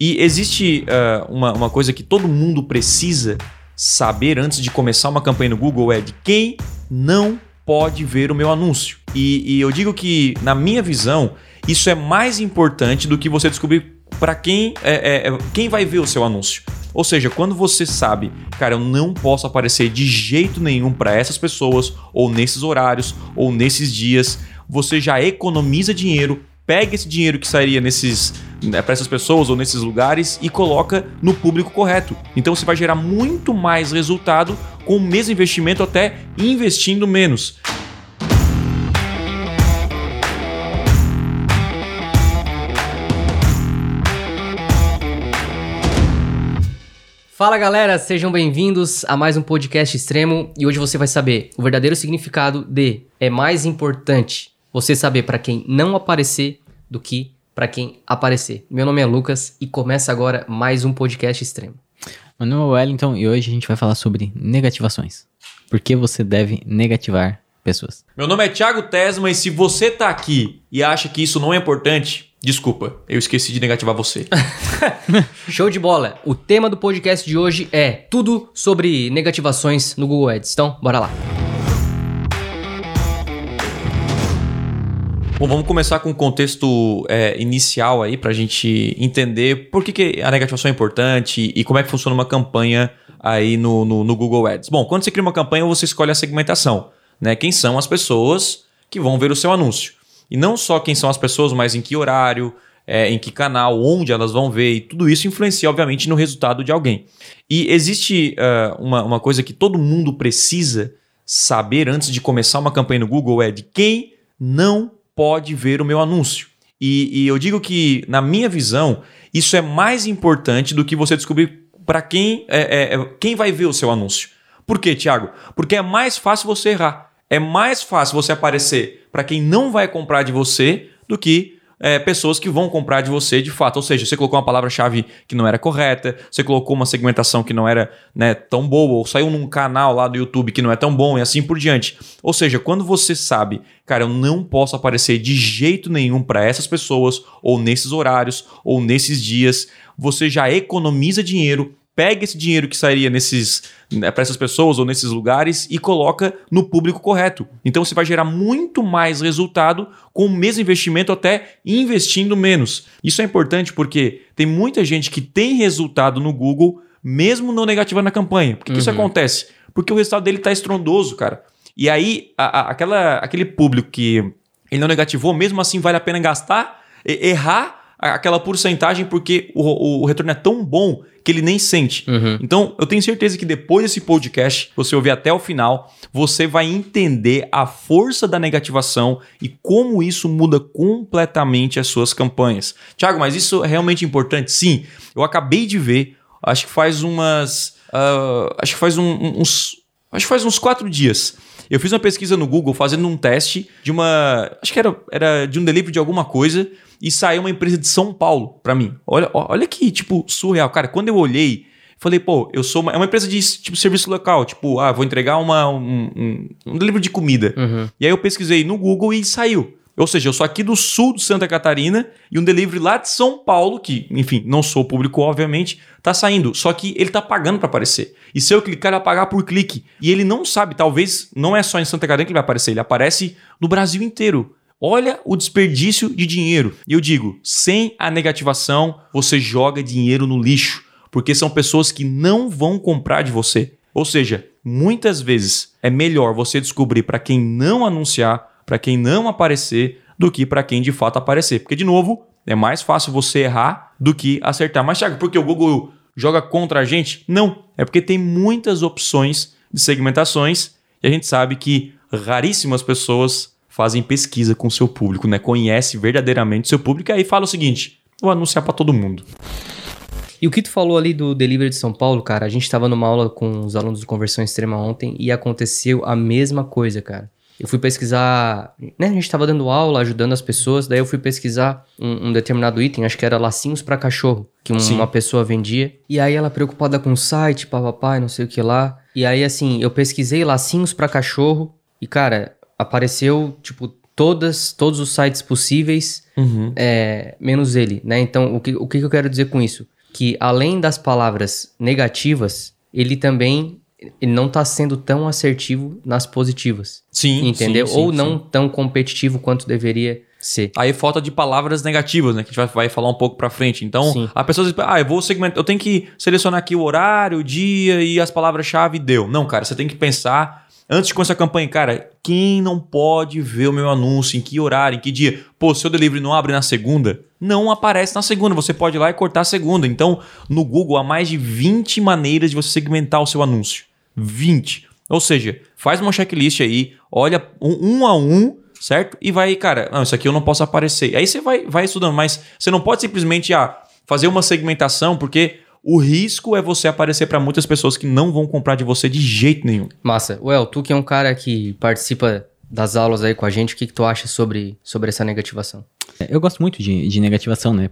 E existe uh, uma, uma coisa que todo mundo precisa saber antes de começar uma campanha no Google é de quem não pode ver o meu anúncio. E, e eu digo que, na minha visão, isso é mais importante do que você descobrir para quem, é, é, quem vai ver o seu anúncio. Ou seja, quando você sabe, cara, eu não posso aparecer de jeito nenhum para essas pessoas, ou nesses horários, ou nesses dias, você já economiza dinheiro, pega esse dinheiro que sairia nesses né, para essas pessoas ou nesses lugares e coloca no público correto. Então você vai gerar muito mais resultado com o mesmo investimento, até investindo menos. Fala galera, sejam bem-vindos a mais um podcast extremo e hoje você vai saber o verdadeiro significado de é mais importante você saber para quem não aparecer do que para quem aparecer. Meu nome é Lucas e começa agora mais um podcast extremo. Meu nome é Wellington e hoje a gente vai falar sobre negativações. Por que você deve negativar pessoas? Meu nome é Thiago Tesma e se você tá aqui e acha que isso não é importante, Desculpa, eu esqueci de negativar você. Show de bola. O tema do podcast de hoje é tudo sobre negativações no Google Ads. Então, bora lá. Bom, vamos começar com o contexto é, inicial aí para a gente entender por que, que a negativação é importante e como é que funciona uma campanha aí no, no, no Google Ads. Bom, quando você cria uma campanha, você escolhe a segmentação, né? Quem são as pessoas que vão ver o seu anúncio. E não só quem são as pessoas, mas em que horário, é, em que canal, onde elas vão ver, e tudo isso influencia, obviamente, no resultado de alguém. E existe uh, uma, uma coisa que todo mundo precisa saber antes de começar uma campanha no Google: é de quem não pode ver o meu anúncio. E, e eu digo que, na minha visão, isso é mais importante do que você descobrir para quem, é, é, é, quem vai ver o seu anúncio. Por quê, Thiago? Porque é mais fácil você errar é mais fácil você aparecer para quem não vai comprar de você do que é, pessoas que vão comprar de você de fato. Ou seja, você colocou uma palavra-chave que não era correta, você colocou uma segmentação que não era né, tão boa, ou saiu num canal lá do YouTube que não é tão bom e assim por diante. Ou seja, quando você sabe, cara, eu não posso aparecer de jeito nenhum para essas pessoas, ou nesses horários, ou nesses dias, você já economiza dinheiro pega esse dinheiro que sairia nesses né, para essas pessoas ou nesses lugares e coloca no público correto. Então você vai gerar muito mais resultado com o mesmo investimento, até investindo menos. Isso é importante porque tem muita gente que tem resultado no Google, mesmo não negativando a campanha. Por que, uhum. que isso uhum. acontece? Porque o resultado dele está estrondoso, cara. E aí, a, a, aquela, aquele público que ele não negativou, mesmo assim vale a pena gastar, errar aquela porcentagem porque o, o, retorno é tão bom que ele nem sente. Uhum. Então, eu tenho certeza que depois desse podcast, você ouvir até o final, você vai entender a força da negativação e como isso muda completamente as suas campanhas. Tiago, mas isso é realmente importante? Sim. Eu acabei de ver, acho que faz umas. Uh, acho que faz um, uns. Acho que faz uns quatro dias. Eu fiz uma pesquisa no Google fazendo um teste de uma. Acho que era, era de um delivery de alguma coisa e saiu uma empresa de São Paulo para mim. Olha, olha que, tipo, surreal. Cara, quando eu olhei, falei, pô, eu sou uma, é uma empresa de tipo serviço local, tipo, ah, vou entregar uma, um, um, um delivery de comida. Uhum. E aí eu pesquisei no Google e saiu. Ou seja, eu sou aqui do sul de Santa Catarina e um delivery lá de São Paulo, que, enfim, não sou público, obviamente, tá saindo. Só que ele tá pagando para aparecer. E se eu clicar, ele vai pagar por clique. E ele não sabe, talvez não é só em Santa Catarina que ele vai aparecer, ele aparece no Brasil inteiro. Olha o desperdício de dinheiro. E eu digo, sem a negativação, você joga dinheiro no lixo, porque são pessoas que não vão comprar de você. Ou seja, muitas vezes é melhor você descobrir para quem não anunciar, para quem não aparecer, do que para quem de fato aparecer. Porque, de novo, é mais fácil você errar do que acertar. Mas, Thiago, porque o Google joga contra a gente? Não. É porque tem muitas opções de segmentações e a gente sabe que raríssimas pessoas fazem pesquisa com seu público, né? Conhece verdadeiramente seu público e aí fala o seguinte: vou anunciar para todo mundo. E o que tu falou ali do Delivery de São Paulo, cara, a gente estava numa aula com os alunos do Conversão Extrema ontem e aconteceu a mesma coisa, cara. Eu fui pesquisar, né? A gente estava dando aula, ajudando as pessoas, daí eu fui pesquisar um, um determinado item, acho que era lacinhos para cachorro, que um, uma pessoa vendia. E aí ela preocupada com o site, papapá, não sei o que lá. E aí, assim, eu pesquisei lacinhos para cachorro e, cara, apareceu, tipo, todas, todos os sites possíveis, Uhum. é, menos ele, né? Então, o que, o que eu quero dizer com isso? Que além das palavras negativas, ele também ele não está sendo tão assertivo nas positivas, Sim, entendeu? sim, sim, Ou sim. não tão competitivo quanto deveria ser. Aí falta de palavras negativas, né? Que a gente vai, vai falar um pouco pra frente. Então, Sim. a pessoa diz, ah, eu vou segmentar, eu tenho que selecionar aqui o horário, o dia e as palavras-chave deu. Não, cara, você tem que pensar antes de começar a campanha, cara, quem não pode ver o meu anúncio, em que horário, em que dia? Pô, seu delivery não abre na segunda? Não aparece na segunda, você pode ir lá e cortar a segunda. Então, no Google há mais de 20 maneiras de você segmentar o seu anúncio. 20. Ou seja, faz uma checklist aí, olha um, um a um, certo? E vai, cara, não, isso aqui eu não posso aparecer. Aí você vai, vai estudando, mas você não pode simplesmente ah, fazer uma segmentação, porque o risco é você aparecer para muitas pessoas que não vão comprar de você de jeito nenhum. Massa. Well, tu que é um cara que participa das aulas aí com a gente, o que, que tu acha sobre, sobre essa negativação? Eu gosto muito de, de negativação, né?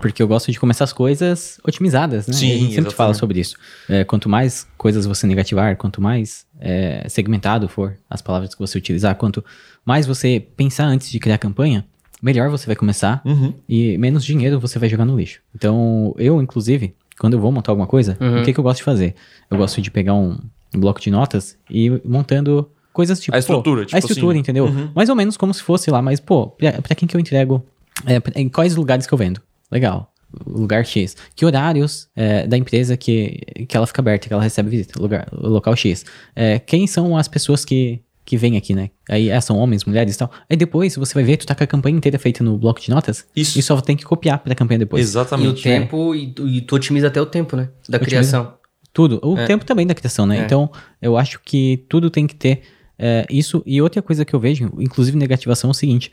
Porque eu gosto de começar as coisas otimizadas, né? Sim, E a gente sempre exatamente. fala sobre isso. É, quanto mais coisas você negativar, quanto mais é, segmentado for as palavras que você utilizar, quanto mais você pensar antes de criar a campanha, melhor você vai começar Uhum. e menos dinheiro você vai jogar no lixo. Então, eu, inclusive, quando eu vou montar alguma coisa, Uhum. o que, que eu gosto de fazer? Eu gosto de pegar um, bloco de notas e ir montando coisas tipo. A estrutura, pô, tipo A estrutura, assim. entendeu? Uhum. Mais ou menos como se fosse lá, mas, pô, pra, pra quem que eu entrego? É, em quais lugares que eu vendo? Legal. Lugar X. Que horários é, da empresa que, que ela fica aberta, que ela recebe visita? Lugar, local X. É, quem são as pessoas que, que vêm aqui, né? Aí é, são homens, mulheres e tal. Aí depois você vai ver, tu tá com a campanha inteira feita no bloco de notas Isso. e só tem que copiar pra campanha depois. E o Exatamente. tempo, e, tu- e tu otimiza até o tempo, né? Da Otimiza. criação. Tudo. O É. tempo também da criação, né? É. Então, eu acho que tudo tem que ter é, isso. E outra coisa que eu vejo, inclusive negativação, é o seguinte: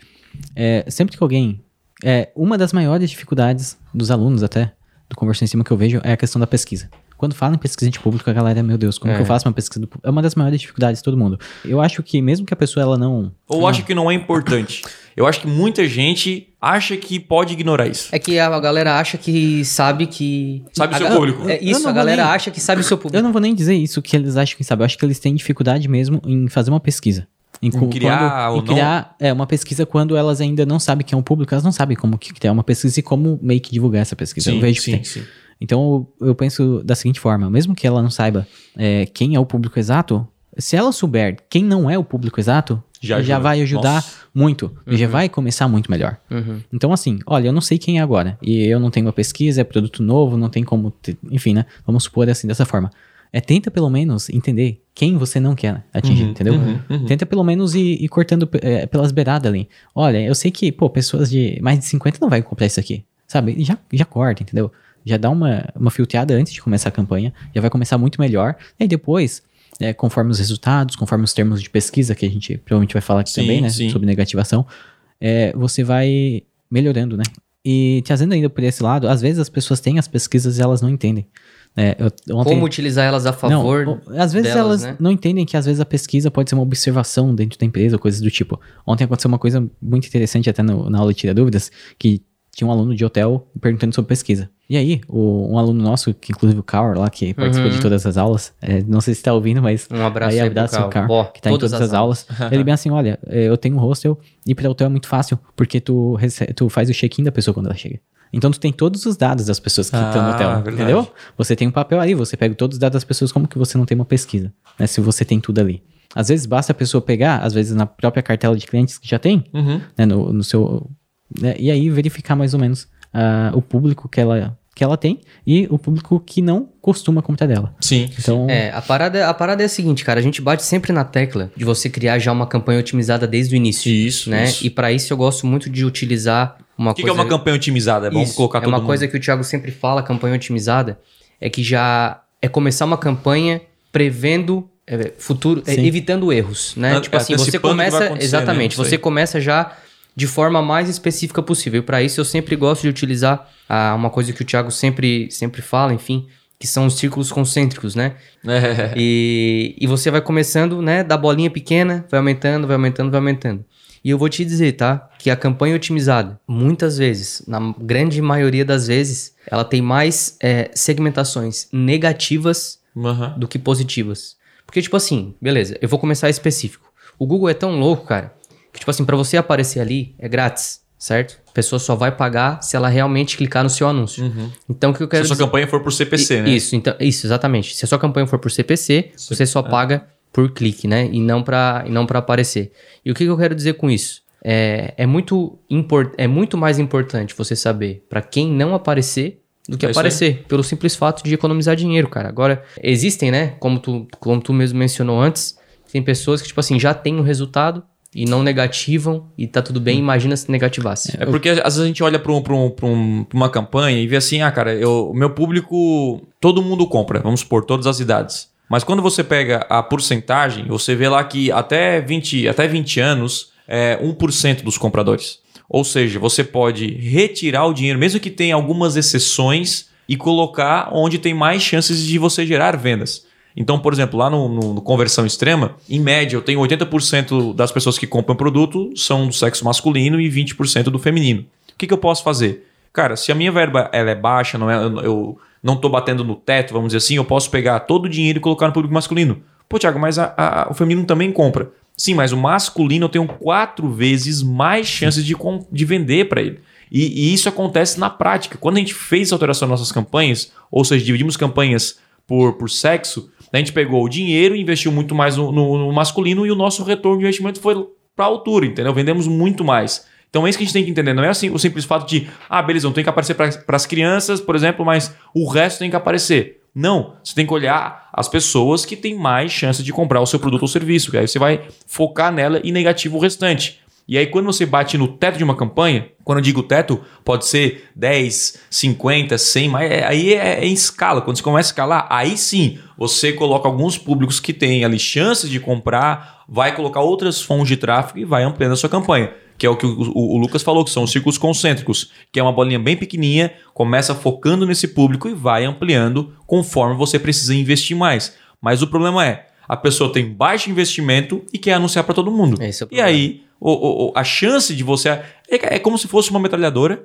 é, sempre que alguém. É, uma das maiores dificuldades dos alunos, até, do Conversão em Cima que eu vejo, é a questão da pesquisa. Quando falam em pesquisa de público, a galera, meu Deus, como É. que eu faço uma pesquisa do público? É uma das maiores dificuldades de todo mundo. Eu acho que mesmo que a pessoa ela não. Ou acha que não é importante. Eu acho que muita gente acha que pode ignorar isso. É que a galera acha que sabe que. Sabe o seu público. É isso, a galera nem- acha que sabe o seu público. Eu não vou nem dizer isso que eles acham que sabem. Eu acho que eles têm dificuldade mesmo em fazer uma pesquisa. Em, cu- criar ou em criar é, uma pesquisa quando elas ainda não sabem quem é um público, elas não sabem como que criar uma pesquisa e como meio que divulgar essa pesquisa. eu vejo que sim, tem. sim. Então eu penso da seguinte forma: mesmo que ela não saiba é, quem é o público exato, se ela souber quem não é o público exato, Já já, vai ajudar Nossa. muito. E já vai começar muito melhor. Uhum. Então, assim, olha, eu não sei quem é agora. E eu não tenho uma pesquisa, é produto novo, não tem como. ter- enfim, né? Vamos supor assim, dessa forma. É, tenta pelo menos entender quem você não quer atingir, Uhum, entendeu? uhum, uhum. Tenta pelo menos ir, ir cortando é, pelas beiradas ali. Olha, eu sei que, pô, pessoas de mais de 50 não vai comprar isso aqui. Sabe? Já, já corta, entendeu? Já dá uma, uma filtrada antes de começar a campanha. Já vai começar muito melhor. E aí depois, é, conforme os resultados, conforme os termos de pesquisa, que a gente provavelmente vai falar aqui Sim, também, né? sim. Sobre negativação, é, você vai melhorando, né? E trazendo ainda por esse lado, às vezes as pessoas têm as pesquisas e elas não entendem. É, eu, ontem, Como utilizar elas a favor. não, às vezes delas, elas né? não entendem que às vezes a pesquisa pode ser uma observação dentro da empresa, ou coisas do tipo. Ontem aconteceu uma coisa muito interessante até no- na aula de Tira Dúvidas, que tinha um aluno de hotel perguntando sobre pesquisa. E aí, o- um aluno nosso, que inclusive o Carl lá, que participa Uhum. de todas as aulas, é, não sei se tá ouvindo, mas Um abraço aí aí pro abraço Carl. Carl, Ó, que tá em todas as aulas. Ele bem assim, olha, é, eu tenho um hostel e para hotel é muito fácil, porque tu, tu faz o check-in da pessoa quando ela chega. Então tu tem todos os dados das pessoas que estão no Ah, hotel, verdade. entendeu? Você tem um papel ali, você pega todos os dados das pessoas, como que você não tem uma pesquisa, né? Se você tem tudo ali. Às vezes basta a pessoa pegar, às vezes na própria cartela de clientes que já tem, Uhum. né, no, no seu... né, e aí verificar mais ou menos ah, o público que ela, que ela tem e o público que não costuma comprar dela. Sim. Então, É, a parada, a parada é a seguinte, cara. A gente bate sempre na tecla de você criar já uma campanha otimizada desde o início. Isso, né? isso. E pra isso eu gosto muito de utilizar uma O que, que é coisa. uma campanha otimizada? Vamos Isso, colocar é todo uma mundo. coisa que o Thiago sempre fala, campanha otimizada, é que já é começar uma campanha prevendo é, futuro, é, evitando erros, né? Tipo assim, você começa acontecer, exatamente, né? Você começa já de forma mais específica possível. Para isso eu sempre gosto de utilizar ah, uma coisa que o Thiago sempre sempre fala, enfim, que são os círculos concêntricos, né? É. E, e você vai começando, né, da bolinha pequena, vai aumentando, vai aumentando, vai aumentando. E eu vou te dizer, tá? Que a campanha otimizada, muitas vezes, na grande maioria das vezes, ela tem mais é, segmentações negativas Aham. do que positivas. Porque, tipo assim, beleza, eu vou começar específico. O Google é tão louco, cara, que, tipo assim, para você aparecer ali é grátis, certo? A pessoa só vai pagar se ela realmente clicar no seu anúncio. Uhum. Então, o que eu quero Se a sua dizer... campanha for por CPC, I- né? Isso, então, isso, exatamente. Se a sua campanha for por CPC, você só paga por clique, né? E não para e não para aparecer. E o que, que eu quero dizer com isso? É, é, muito import, é muito mais importante você saber para quem não aparecer do que É aparecer, pelo simples fato de economizar dinheiro, cara. Agora, existem, né? Como tu, como tu mesmo mencionou antes, tem pessoas que, tipo assim, já têm o resultado e não negativam e tá tudo bem, imagina se negativasse. É porque às vezes a gente olha para um, pra um, um- uma campanha e vê assim, ah, cara, o meu público, todo mundo compra, vamos supor, todas as idades. Mas quando você pega a porcentagem, você vê lá que até 20, até 20 anos é 1% dos compradores. Ou seja, você pode retirar o dinheiro, mesmo que tenha algumas exceções, e colocar onde tem mais chances de você gerar vendas. Então, por exemplo, lá no, no- no conversão extrema, em média, eu tenho 80% das pessoas que compram produto são do sexo masculino e 20% do feminino. O que, que eu posso fazer? Cara, se a minha verba ela é baixa, não é, eu- não estou batendo no teto, vamos dizer assim, eu posso pegar todo o dinheiro e colocar no público masculino. Pô, Thiago, mas a- a- o feminino também compra. Sim, mas o masculino eu tenho quatro vezes mais chances de, de vender para ele. E, e isso acontece na prática. Quando a gente fez essa alteração nas nossas campanhas, ou seja, dividimos campanhas por, por sexo, a gente pegou o dinheiro e investiu muito mais no, no- no masculino e o nosso retorno de investimento foi para a altura, entendeu? Vendemos muito mais. Então é isso que a gente tem que entender. Não é assim o simples fato de, ah, beleza, não tem que aparecer para as crianças, por exemplo, mas o resto tem que aparecer. Não, você tem que olhar as pessoas que têm mais chance de comprar o seu produto ou serviço. que Aí você vai focar nela e negativo o restante. E aí, quando você bate no teto de uma campanha, quando eu digo teto, pode ser 10, 50, 100, mas é- aí é, é em escala. Quando você começa a escalar, aí sim você coloca alguns públicos que têm ali chances de comprar, vai colocar outras fontes de tráfego e vai ampliando a sua campanha. Que é o que o, o- o Lucas falou, que são os círculos concêntricos, que é uma bolinha bem pequenininha, começa focando nesse público e vai ampliando conforme você precisa investir mais. Mas o problema é, a pessoa tem baixo investimento e quer anunciar para todo mundo. É e aí, o- o- a chance de você. É, é como se fosse uma metralhadora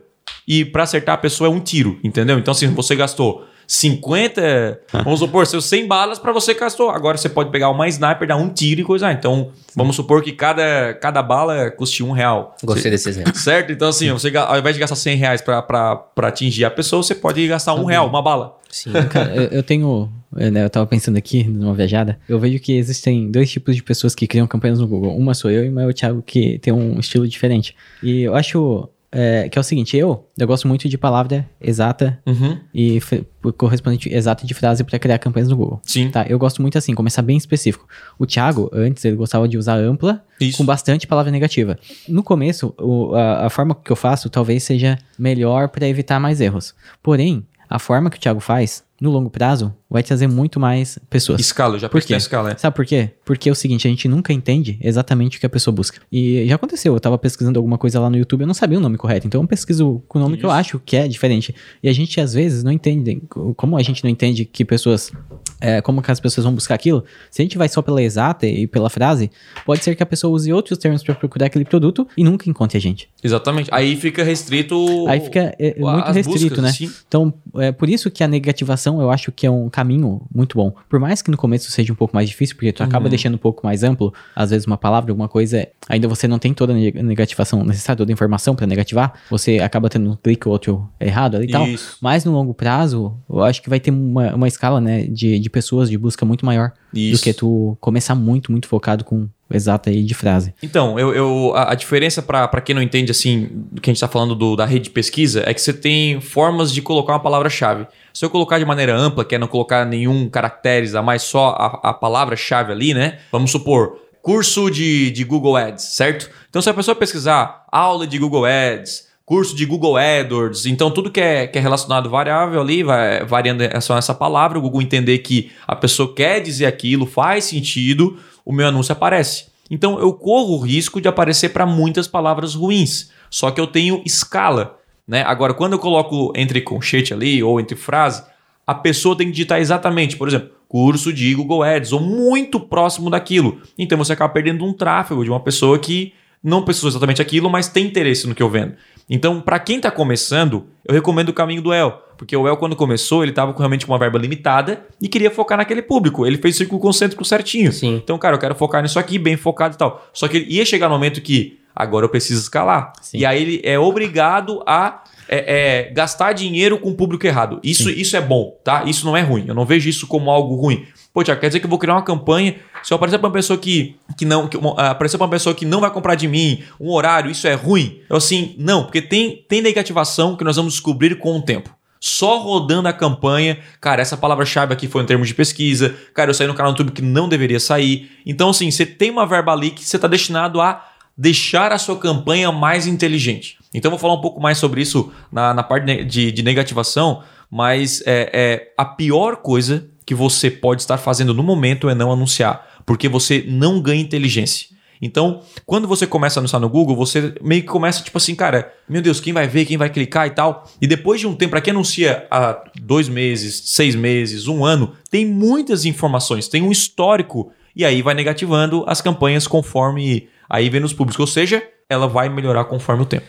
e para acertar a pessoa é um tiro, entendeu? Então, assim, você gastou 50, vamos supor, seus 100 balas para você gastou. Agora você pode pegar uma sniper, dar um tiro e coisa. Então, vamos supor que cada, cada bala custe um real. Gostei desse exemplo. Certo? Então, assim, você, ao invés de gastar 100 reais para atingir a pessoa, você pode gastar um real, uma bala. Sim. Cara, eu, eu tenho. Eu, né, eu tava pensando aqui numa viajada. Eu vejo que existem dois tipos de pessoas que criam campanhas no Google. Uma sou eu e uma é o Thiago, que tem um estilo diferente. E eu acho é, que é o seguinte: eu, eu gosto muito de palavra exata Uhum. e correspondente exata de frase para criar campanhas no Google. Sim. Tá, eu gosto muito assim, começar bem específico. O Thiago, antes, ele gostava de usar ampla Isso. com bastante palavra negativa. No começo, o- a, a forma que eu faço talvez seja melhor para evitar mais erros. Porém, a forma que o Thiago faz, no longo prazo, vai trazer muito mais pessoas. Escala, já Por pensei quê? na escala. é. Sabe por quê? Porque é o seguinte, a gente nunca entende exatamente o que a pessoa busca. E já aconteceu, eu tava pesquisando alguma coisa lá no YouTube, eu não sabia o nome correto, então eu pesquiso com o nome que eu Isso. acho que é diferente. E a gente, às vezes, não entende, como a gente não entende que pessoas, é, como que as pessoas vão buscar aquilo, se a gente vai só pela exata e pela frase, pode ser que a pessoa use outros termos para procurar aquele produto e nunca encontre a gente. Exatamente. Aí fica restrito. Aí fica é, o- muito restrito, buscas, né? assim. Então, é por isso que a negativação eu acho que é um caminho muito bom. Por mais que no começo seja um pouco mais difícil, porque tu Uhum. acaba deixando um pouco mais amplo, às vezes uma palavra, alguma coisa, ainda você não tem toda a neg- negativação necessária, toda a informação para negativar, você acaba tendo um clique ou outro errado ali e tal. Mas no longo prazo, eu acho que vai ter uma, uma escala, né, de, de pessoas de busca muito maior Isso. do que tu começar muito, muito focado com exata aí de frase. Então, eu, eu- a, a diferença para quem não entende assim do que a gente está falando do- da rede de pesquisa é que você tem formas de colocar uma palavra-chave. Se eu colocar de maneira ampla, que é não colocar nenhum caracteres a mais só a, a palavra-chave ali, né? Vamos supor, curso de, de Google Ads, certo? Então, se a pessoa pesquisar aula de Google Ads, curso de Google AdWords, então tudo que é, que é relacionado variável ali, vai variando é essa palavra, o Google entender que a pessoa quer dizer aquilo, faz sentido, o meu anúncio aparece. Então eu corro o risco de aparecer para muitas palavras ruins, só que eu tenho escala. Né? Agora, quando eu coloco entre colchete ali ou entre frase, a pessoa tem que digitar exatamente, por exemplo, curso de Google Ads ou muito próximo daquilo. Então você acaba perdendo um tráfego de uma pessoa que não pesquisou exatamente aquilo, mas tem interesse no que eu vendo. Então, para quem está começando, eu recomendo o caminho do El. Porque o El, quando começou, ele tava com, realmente com uma verba limitada e queria focar naquele público. Ele fez o círculo concêntrico certinho. Sim. Então, cara, eu quero focar nisso aqui, bem focado e tal. Só que ele ia chegar no momento que agora eu preciso escalar. Sim. E aí ele é obrigado a é, é, gastar dinheiro com o público errado. Isso, isso é bom, tá? Isso não é ruim. Eu não vejo isso como algo ruim. Pô, Tiago, quer dizer que eu vou criar uma campanha. Se eu aparecer pra uma pessoa que, que não. Que, uma- aparecer pra uma pessoa que não vai comprar de mim, um horário, isso é ruim? Eu assim, não, porque tem, tem negativação que nós vamos descobrir com o tempo. Só rodando a campanha. Cara, essa palavra-chave aqui foi em termos de pesquisa. Cara, eu saí no canal do YouTube que não deveria sair. Então, assim, você tem uma verba ali que você está destinado a deixar a sua campanha mais inteligente. Então, eu vou falar um pouco mais sobre isso na, na parte de, de negativação, mas é, é, a pior coisa que você pode estar fazendo no momento é não anunciar, porque você não ganha inteligência. Então, quando você começa a anunciar no Google, você meio que começa tipo assim, cara, meu Deus, quem vai ver, quem vai clicar e tal. E depois de um tempo, para quem anuncia há dois meses, seis meses, um ano, tem muitas informações, tem um histórico. E aí vai negativando as campanhas conforme aí vem nos públicos. Ou seja, ela vai melhorar conforme o tempo.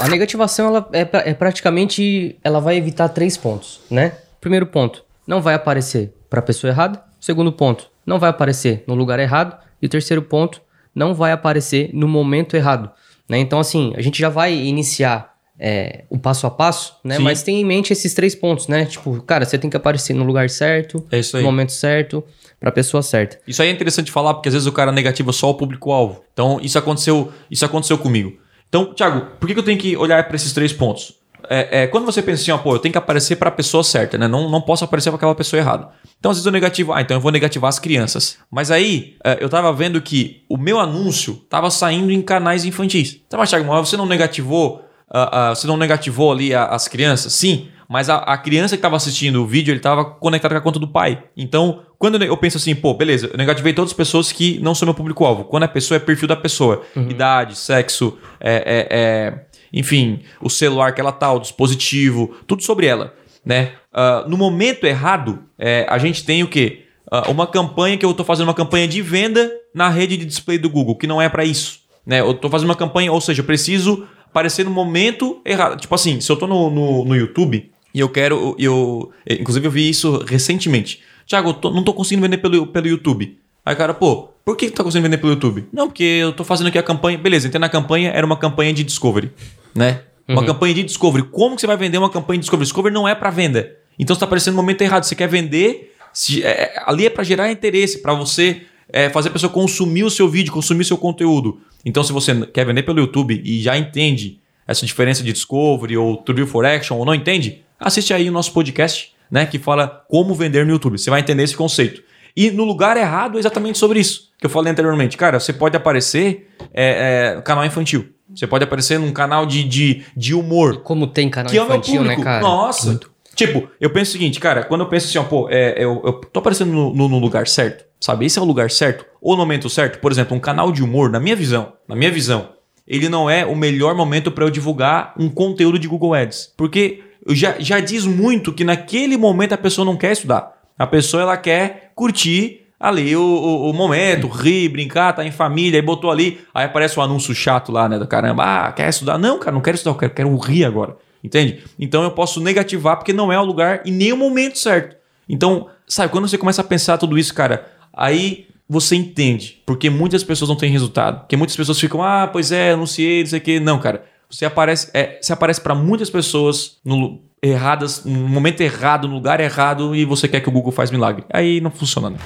A negativação ela é, pra- é praticamente ela vai evitar três pontos, né? Primeiro ponto, não vai aparecer para a pessoa errada. Segundo ponto, não vai aparecer no lugar errado. E terceiro ponto, não vai aparecer no momento errado. Né? Então, assim, a gente já vai iniciar é, o passo a passo, né? Sim. Mas tem em mente esses três pontos, né? Tipo, cara, você tem que aparecer no lugar certo, É no momento certo, para a pessoa certa. Isso aí é interessante falar, porque às vezes o cara negativa só o público-alvo. Então, isso aconteceu, isso aconteceu comigo. Então, Thiago, por que eu tenho que olhar para esses três pontos? É, é, quando você pensa assim, ó, pô, eu tenho que aparecer para a pessoa certa, né? Não, não posso aparecer para aquela pessoa errada. Então, às vezes eu negativo, ah, então eu vou negativar as crianças. Mas aí, é, eu tava vendo que o meu anúncio tava saindo em canais infantis. Então, mas Thiago, você não negativou, ah, ah, você não negativou ali a- as crianças? Sim, mas a, a criança que estava assistindo o vídeo, ele estava conectado com a conta do pai. Então, quando eu penso assim, pô, beleza, eu negativei todas as pessoas que não são meu público-alvo. Quando a pessoa é perfil da pessoa, idade, sexo, é, é- é, enfim, o celular que ela tá, o dispositivo, tudo sobre ela, né? Ah, no momento errado, é, a gente tem o quê? Ah, uma campanha que eu estou fazendo uma campanha de venda na rede de display do Google, que não é para isso. Né? Eu estou fazendo uma campanha, ou seja, eu preciso aparecer no momento errado. Tipo assim, se eu estou no, no, no YouTube e eu quero. Eu, inclusive, eu vi isso recentemente. Tiago, eu tô- não estou conseguindo vender pelo, pelo YouTube. Aí, cara, pô, por que tu tá conseguindo vender pelo YouTube? Não, porque eu tô fazendo aqui a campanha. Beleza, entrei na campanha, era uma campanha de Discovery, né? Uma campanha de Discovery. Como que você vai vender uma campanha de Discovery? Discovery não é para venda. Então você tá aparecendo no momento errado. Você quer vender. se- é, ali é para gerar interesse, para você é, fazer a pessoa consumir o seu vídeo, consumir o seu conteúdo. Então, se você quer vender pelo YouTube e já entende essa diferença de Discovery ou True for Action ou não entende, assiste aí o nosso podcast, né? Que fala como vender no YouTube. Você vai entender esse conceito. E no lugar errado é exatamente sobre isso que eu falei anteriormente. Cara, você pode aparecer é, é, canal infantil. Você pode aparecer num canal de, de, de humor. Como tem canal Que é o meu infantil, né, público. cara? Nossa. Tipo, eu penso o seguinte, cara, quando eu penso assim, ó, pô, é, eu, eu tô aparecendo no, no- no lugar certo, sabe? Esse é o lugar certo, ou no momento certo. Por exemplo, um canal de humor, na minha visão, na minha visão, ele não é o melhor momento para eu divulgar um conteúdo de Google Ads. Porque já, já diz muito que naquele momento a pessoa não quer estudar. A pessoa, ela quer curtir ali o, o, o momento, rir, brincar, tá em família, aí botou ali, aí aparece um anúncio chato lá, né, do caramba, ah, quer estudar? Não, cara, não quero estudar, eu quero, quero rir agora, entende? Então eu posso negativar porque não é o lugar e nem o momento certo. Então, sabe, quando você começa a pensar tudo isso, cara, aí você entende, porque muitas pessoas não têm resultado, porque muitas pessoas ficam, ah, pois é, anunciei, não sei o quê. Não, cara, você aparece, é, você aparece para muitas pessoas no erradas, no momento errado, no lugar errado e você quer que o Google faz milagre. Aí não funciona. Né?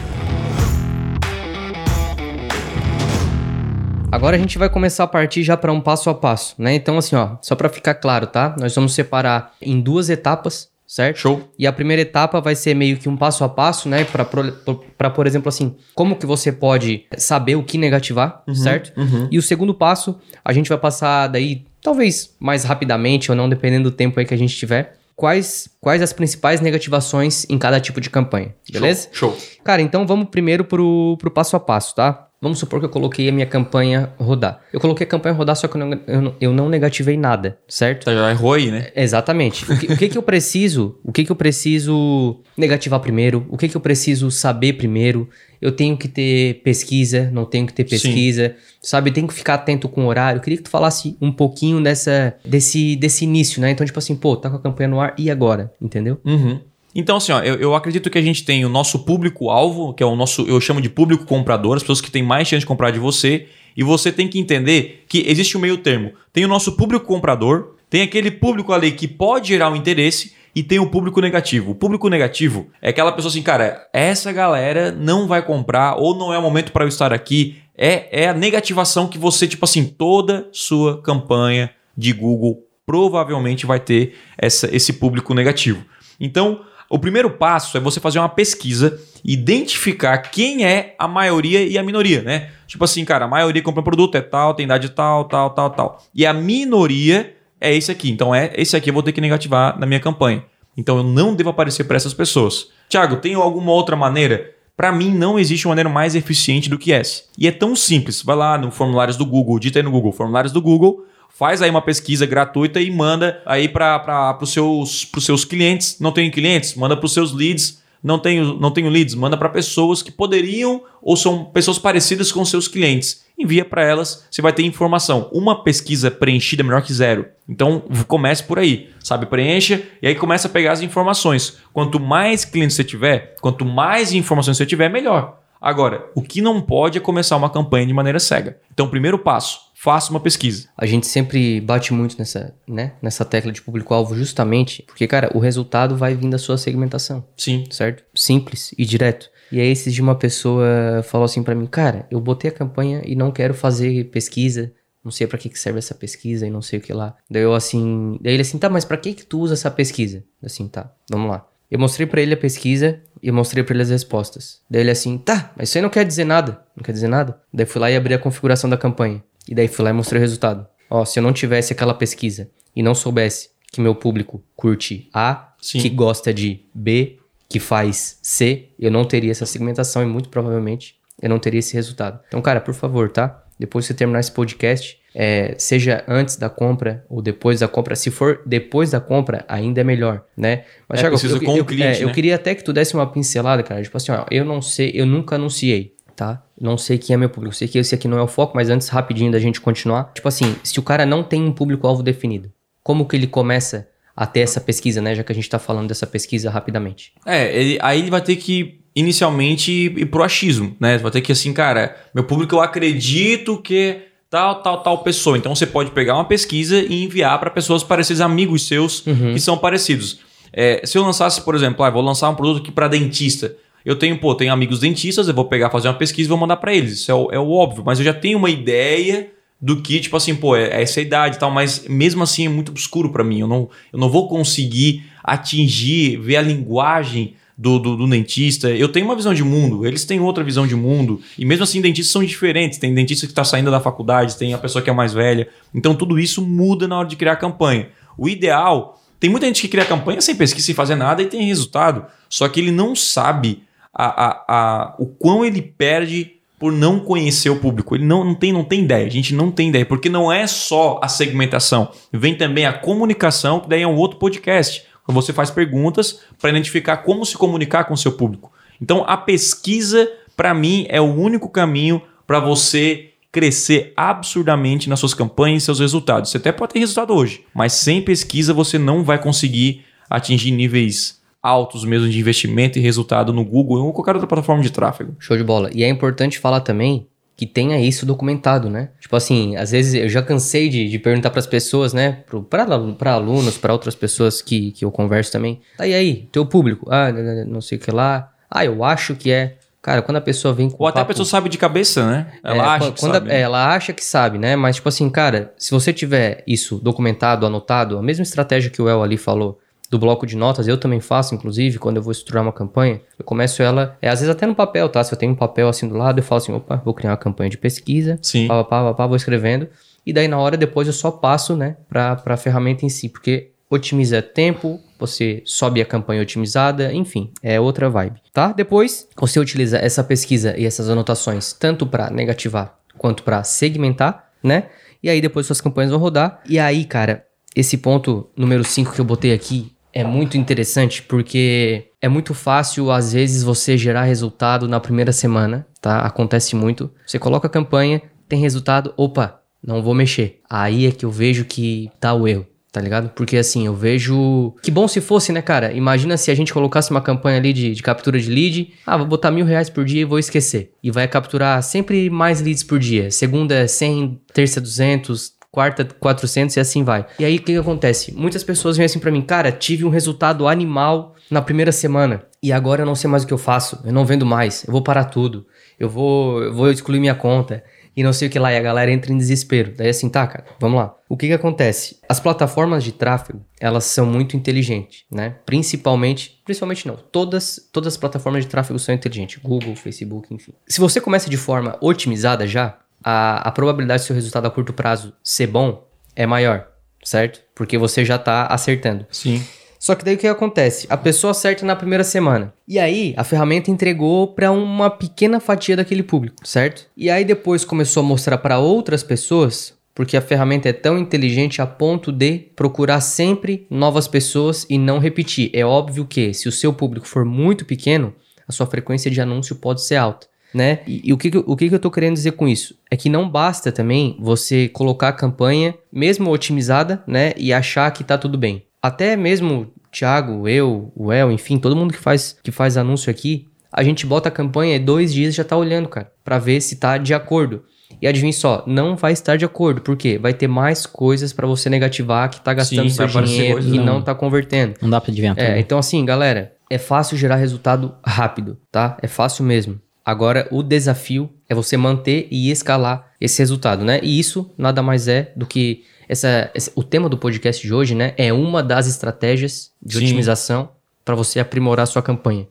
Agora a gente vai começar a partir já para um passo a passo, né? Então, assim, ó, só para ficar claro, tá? Nós vamos separar em duas etapas, certo? Show? E a primeira etapa vai ser meio que um passo a passo, né? Para, por exemplo, assim, como que você pode saber o que negativar, certo? E o segundo passo, a gente vai passar daí, talvez mais rapidamente ou não, dependendo do tempo aí que a gente tiver, quais, quais as principais negativações em cada tipo de campanha, beleza? Show. Show. Cara, então vamos primeiro pro, pro passo a passo, tá? Vamos supor que eu coloquei a minha campanha rodar. Eu coloquei a campanha rodar, só que eu não, eu não, eu não negativei nada, certo? Tá, já errou aí, né? Exatamente. O que, o que, que eu preciso? O que, que eu preciso negativar primeiro? O que, que eu preciso saber primeiro? Eu tenho que ter pesquisa, não tenho que ter pesquisa, sabe? Tenho que ficar atento com o horário. Eu queria que tu falasse um pouquinho dessa, desse, desse início, né? Então, tipo assim, pô, tá com a campanha no ar e agora? Entendeu? Uhum. Então, assim, ó, eu, eu acredito que a gente tem o nosso público-alvo, que é o nosso, eu chamo de público comprador, as pessoas que têm mais chance de comprar de você, e você tem que entender que existe um meio termo. Tem o nosso público comprador, tem aquele público ali que pode gerar um interesse, e tem o público negativo. O público negativo é aquela pessoa assim, cara, essa galera não vai comprar, ou não é o momento para eu estar aqui. É, é a negativação que você, tipo assim, toda sua campanha de Google provavelmente vai ter essa, esse público negativo. Então, o primeiro passo é você fazer uma pesquisa, identificar quem é a maioria e a minoria, né? Tipo assim, cara, a maioria compra um produto é tal, tem idade tal, tal, tal, tal. E a minoria é esse aqui. Então é esse aqui eu vou ter que negativar na minha campanha. Então eu não devo aparecer para essas pessoas. Tiago, tem alguma outra maneira? Para mim não existe uma maneira mais eficiente do que essa. E é tão simples. Vai lá no formulários do Google, dita aí no Google, formulários do Google, faz aí uma pesquisa gratuita e manda aí para os seus, seus clientes. Não tem clientes? Manda para os seus leads. Não tenho, não tenho leads? Manda para pessoas que poderiam ou são pessoas parecidas com seus clientes. Envia para elas, você vai ter informação. Uma pesquisa preenchida é melhor que zero. Então comece por aí, sabe? Preencha e aí começa a pegar as informações. Quanto mais clientes você tiver, quanto mais informações você tiver, melhor. Agora, o que não pode é começar uma campanha de maneira cega. Então, primeiro passo, faça uma pesquisa. A gente sempre bate muito nessa, né, nessa tecla de público-alvo justamente porque, cara, o resultado vai vir da sua segmentação. Sim. Certo? Simples e direto. E aí, esses de uma pessoa falou assim para mim, cara, eu botei a campanha e não quero fazer pesquisa, não sei para que, que serve essa pesquisa e não sei o que lá. Daí eu assim, daí ele assim, tá, mas para que que tu usa essa pesquisa? Assim, tá, vamos lá. Eu mostrei para ele a pesquisa e mostrei para ele as respostas. Daí ele assim, tá, mas isso aí não quer dizer nada. Não quer dizer nada? Daí fui lá e abri a configuração da campanha. E daí fui lá e mostrei o resultado. Ó, se eu não tivesse aquela pesquisa e não soubesse que meu público curte A, Sim. que gosta de B, que faz C, eu não teria essa segmentação e muito provavelmente eu não teria esse resultado. Então, cara, por favor, tá? Depois que você terminar esse podcast, é, seja antes da compra ou depois da compra. Se for depois da compra, ainda é melhor, né? Mas, é, Thiago, eu, eu, cliente, é, eu né? queria até que tu desse uma pincelada, cara. Tipo assim, ó, eu não sei, eu nunca anunciei, tá? Não sei quem é meu público. Eu sei que esse aqui não é o foco, mas antes, rapidinho da gente continuar. Tipo assim, se o cara não tem um público-alvo definido, como que ele começa a ter essa pesquisa, né? Já que a gente tá falando dessa pesquisa rapidamente. É, ele, aí ele vai ter que inicialmente ir pro achismo, né? Vai ter que assim, cara, meu público eu acredito que tal, tal, tal pessoa. Então você pode pegar uma pesquisa e enviar para pessoas parecidas, amigos seus que são parecidos. É, se eu lançasse, por exemplo, ah, vou lançar um produto aqui para dentista. Eu tenho, pô, tenho amigos dentistas, eu vou pegar, fazer uma pesquisa e vou mandar para eles. Isso é o, é o óbvio, mas eu já tenho uma ideia do que, tipo assim, pô, é, é essa idade e tal, mas mesmo assim é muito obscuro para mim. Eu não, eu não vou conseguir atingir, ver a linguagem do, do, do, dentista. Eu tenho uma visão de mundo, eles têm outra visão de mundo. E mesmo assim, dentistas são diferentes. Tem dentista que está saindo da faculdade, tem a pessoa que é mais velha. Então, tudo isso muda na hora de criar a campanha. O ideal. Tem muita gente que cria campanha sem pesquisa, sem fazer nada e tem resultado. Só que ele não sabe a, a, o quão ele perde por não conhecer o público. Ele não, não, tem, não tem ideia. A gente não tem ideia. Porque não é só a segmentação. Vem também a comunicação, que daí é um outro podcast. Você faz perguntas para identificar como se comunicar com o seu público. Então, a pesquisa, para mim, é o único caminho para você crescer absurdamente nas suas campanhas e seus resultados. Você até pode ter resultado hoje, mas sem pesquisa você não vai conseguir atingir níveis altos mesmo de investimento e resultado no Google ou qualquer outra plataforma de tráfego. Show de bola. E é importante falar também que tenha isso documentado, né? Tipo assim, às vezes eu já cansei de, de perguntar para as pessoas, né? Para alunos, para outras pessoas que, que eu converso também. Tá, e aí, teu público? Ah, não sei o que lá. Ah, eu acho que é. Cara, quando a pessoa vem com. Ou até papo, a pessoa sabe de cabeça, né? Ela é, acha que quando sabe. A, é, ela acha que sabe, né? Mas, tipo assim, cara, se você tiver isso documentado, anotado, a mesma estratégia que o El ali falou, do bloco de notas, eu também faço, inclusive, quando eu vou estruturar uma campanha, eu começo ela, é, às vezes até no papel, tá? Se eu tenho um papel assim do lado, eu falo assim, opa, vou criar uma campanha de pesquisa, Sim. pá, pá, pá, pá, vou escrevendo, e daí na hora depois eu só passo, né, pra, pra ferramenta em si, porque otimiza tempo, você sobe a campanha otimizada, enfim, é outra vibe, tá? Depois, você utiliza essa pesquisa e essas anotações tanto para negativar quanto para segmentar, né? E aí depois suas campanhas vão rodar. E aí, cara, esse ponto número 5 que eu botei aqui é muito interessante porque é muito fácil, às vezes, você gerar resultado na primeira semana, tá? Acontece muito. Você coloca a campanha, tem resultado, opa, não vou mexer. Aí é que eu vejo que tá o erro tá ligado? Porque assim, eu vejo. Que bom se fosse, né, cara? Imagina se a gente colocasse uma campanha ali de, de, captura de lead. Ah, vou botar mil reais por dia e vou esquecer. E vai capturar sempre mais leads por dia. Segunda é 100, terça 200, quarta 400 e assim vai. E aí o que, que acontece? Muitas pessoas vêm assim para mim, cara, tive um resultado animal na primeira semana e agora eu não sei mais o que eu faço. Eu não vendo mais. Eu vou parar tudo. Eu vou, eu vou excluir minha conta e não sei o que lá, e a galera entra em desespero. Daí assim, tá, cara, vamos lá. O que que acontece? As plataformas de tráfego, elas são muito inteligentes, né? Principalmente, principalmente não, todas, todas as plataformas de tráfego são inteligentes, Google, Facebook, enfim. Se você começa de forma otimizada já, a, a probabilidade do seu resultado a curto prazo ser bom é maior, certo? Porque você já tá acertando. Sim. Só que daí o que acontece? A pessoa acerta na primeira semana. E aí a ferramenta entregou para uma pequena fatia daquele público, certo? E aí depois começou a mostrar para outras pessoas, porque a ferramenta é tão inteligente a ponto de procurar sempre novas pessoas e não repetir. É óbvio que se o seu público for muito pequeno, a sua frequência de anúncio pode ser alta. Né? E, e, o, que, o que, que eu tô querendo dizer com isso? É que não basta também você colocar a campanha, mesmo otimizada, né? E achar que tá tudo bem. Até mesmo Thiago, eu, o El, enfim, todo mundo que faz, que faz anúncio aqui, a gente bota a campanha e dois dias já tá olhando, cara, para ver se tá de acordo. E adivinha só, não vai estar de acordo, por quê? Vai ter mais coisas para você negativar que tá gastando Sim, seu dinheiro e não. não tá convertendo. Não dá pra adivinhar. É, então assim, galera, é fácil gerar resultado rápido, tá? É fácil mesmo. Agora, o desafio é você manter e escalar esse resultado, né? E isso nada mais é do que essa, esse, o tema do podcast de hoje, né, é uma das estratégias de Sim. otimização para você aprimorar sua campanha.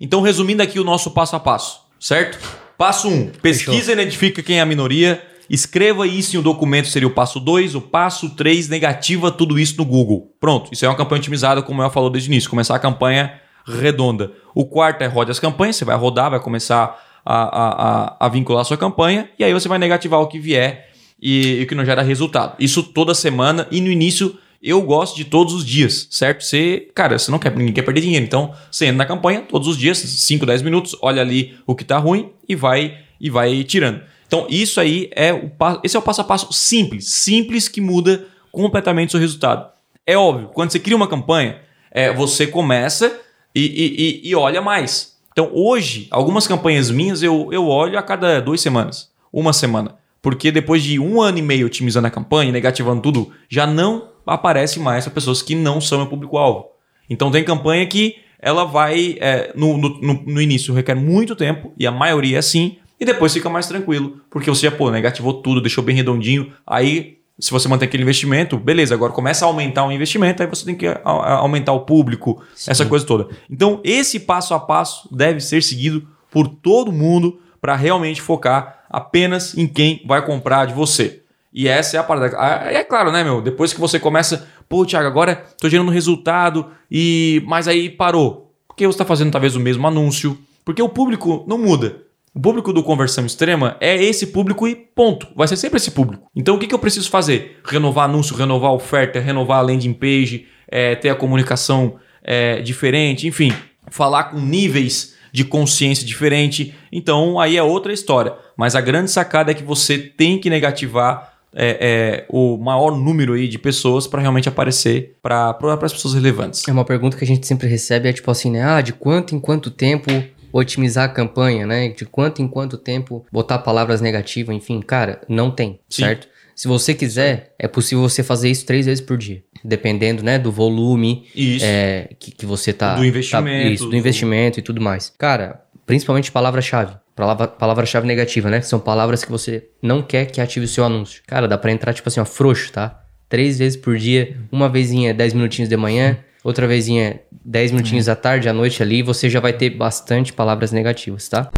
Então, resumindo aqui o nosso passo a passo, certo? Passo 1, um, pesquisa Fechou. e identifica quem é a minoria. Escreva isso em um documento, seria o passo 2. O passo 3, negativa tudo isso no Google. Pronto, isso é uma campanha otimizada, como eu falou desde o início. Começar a campanha redonda. O quarto é rode as campanhas, você vai rodar, vai começar a, a, a, a vincular a sua campanha, e aí você vai negativar o que vier e, o que não gera resultado. Isso toda semana e no início eu gosto de todos os dias, certo? Você, cara, você não quer, ninguém quer perder dinheiro, então você entra na campanha todos os dias, 5, 10 minutos, olha ali o que tá ruim e vai e vai tirando. Então, isso aí é o esse é o passo a passo simples, simples que muda completamente o seu resultado. É óbvio, quando você cria uma campanha, é, você começa e, e, e, olha mais. Então, hoje, algumas campanhas minhas eu, eu olho a cada duas semanas, uma semana. Porque depois de um ano e meio otimizando a campanha, negativando tudo, já não aparece mais para pessoas que não são meu público-alvo. Então tem campanha que ela vai, é, no, no, no, início, requer muito tempo, e a maioria é assim, e depois fica mais tranquilo, porque você já, pô, negativou tudo, deixou bem redondinho, aí se você manter aquele investimento, beleza, agora começa a aumentar o investimento, aí você tem que aumentar o público, Sim. essa coisa toda. Então, esse passo a passo deve ser seguido por todo mundo para realmente focar apenas em quem vai comprar de você. E essa é a parada. Ah, é claro, né, meu? Depois que você começa, pô, Thiago, agora tô gerando resultado e mas aí parou. Porque você está fazendo talvez o mesmo anúncio, porque o público não muda. O público do conversão extrema é esse público e ponto. Vai ser sempre esse público. Então o que, que eu preciso fazer? Renovar anúncio, renovar oferta, renovar a landing page, é, ter a comunicação é, diferente, enfim, falar com níveis de consciência diferente. Então aí é outra história. Mas a grande sacada é que você tem que negativar é, é, o maior número aí de pessoas para realmente aparecer para as pessoas relevantes. É uma pergunta que a gente sempre recebe, é tipo assim, né? Ah, de quanto em quanto tempo otimizar a campanha, né? De quanto em quanto tempo botar palavras negativas, enfim, cara, não tem, Sim. certo? Se você quiser, é possível você fazer isso três vezes por dia, dependendo, né, do volume é, que, que você tá do investimento, tá, isso, do investimento e tudo mais. Cara, principalmente palavra-chave. Palavra-chave negativa, né? São palavras que você não quer que ative o seu anúncio. Cara, dá pra entrar, tipo assim, ó, frouxo, tá? Três vezes por dia, uma vezinha 10 minutinhos de manhã, outra vezinha 10 minutinhos à tarde, à noite ali, você já vai ter bastante palavras negativas, tá?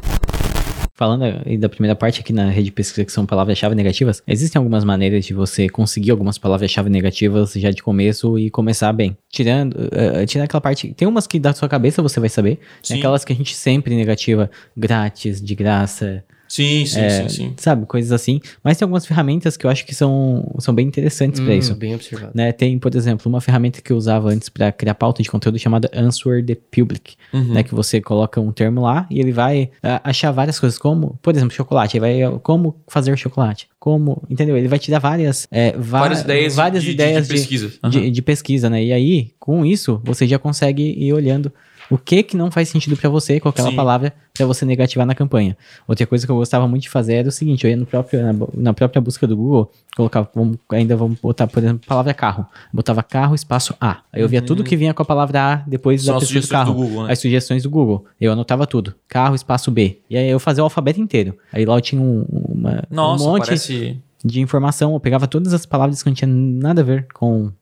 Falando aí da primeira parte aqui na rede de pesquisa que são palavras-chave negativas, existem algumas maneiras de você conseguir algumas palavras-chave negativas já de começo e começar bem. Tirando, uh, tirando aquela parte, tem umas que da sua cabeça você vai saber, Sim. tem aquelas que a gente sempre negativa, grátis, de graça, Sim, sim, é, sim, sim. sabe, coisas assim. Mas tem algumas ferramentas que eu acho que são, são bem interessantes pra Hum, isso. Bem observado. Né, tem, por exemplo, uma ferramenta que eu usava antes para criar pauta de conteúdo chamada Answer the Public, Uhum. né, que você coloca um termo lá e ele vai ah, achar várias coisas, como, por exemplo, chocolate, ele vai ah, como fazer chocolate, como, entendeu? Ele vai te dar várias, é, Várias ideias, várias de, de- ideias de pesquisa. de, Aham. de pesquisa, né? E aí, com isso, você já consegue ir olhando o que que não faz sentido pra você com aquela Sim. palavra pra você negativar na campanha. Outra coisa que eu gostava muito de fazer era o seguinte, eu ia no próprio, na, na própria busca do Google, colocava, vamos, ainda vamos botar, por exemplo, palavra carro. Botava carro, espaço A. Aí eu via tudo que vinha com a palavra A depois Uhum. São da as pesquisa do sugestões carro. do Google, né? As sugestões do Google. Eu anotava tudo. Carro, espaço B. E aí eu fazia o alfabeto inteiro. Aí lá eu tinha um, uma, Nossa, um monte parece... de informação. Eu pegava todas as palavras que não tinha nada a ver com,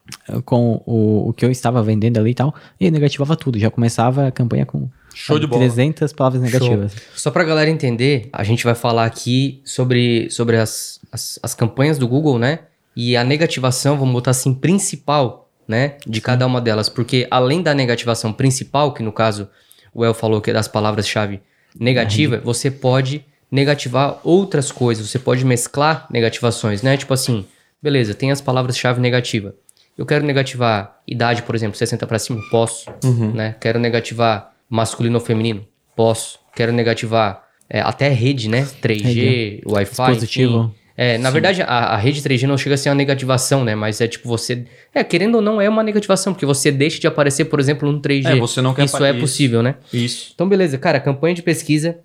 com o, o que eu estava vendendo ali e tal. E negativava tudo. Já começava a campanha com Show de bola. 300 palavras negativas. Só pra galera entender, a gente vai falar aqui sobre, sobre as, as, as campanhas do Google, né? E a negativação, vamos botar assim, principal, né? De cada uma delas. Porque além da negativação principal, que no caso o El falou que é das palavras-chave negativa, você pode negativar outras coisas. Você pode mesclar negativações, né? Tipo assim, beleza, tem as palavras-chave negativa. Eu quero negativar idade, por exemplo, 60 pra cima, posso, né? Quero negativar masculino ou feminino, posso. Quero negativar é, até rede, né? 3G, Rede. Wi-Fi, Dispositivo. enfim. É, na verdade, a, a rede 3G não chega a ser uma negativação, né? Mas é tipo você. É, querendo ou não, é uma negativação, porque você deixa de aparecer, por exemplo, no 3G. É, você não quer Isso é isso. possível, né? Isso. Então, beleza, cara, campanha de pesquisa,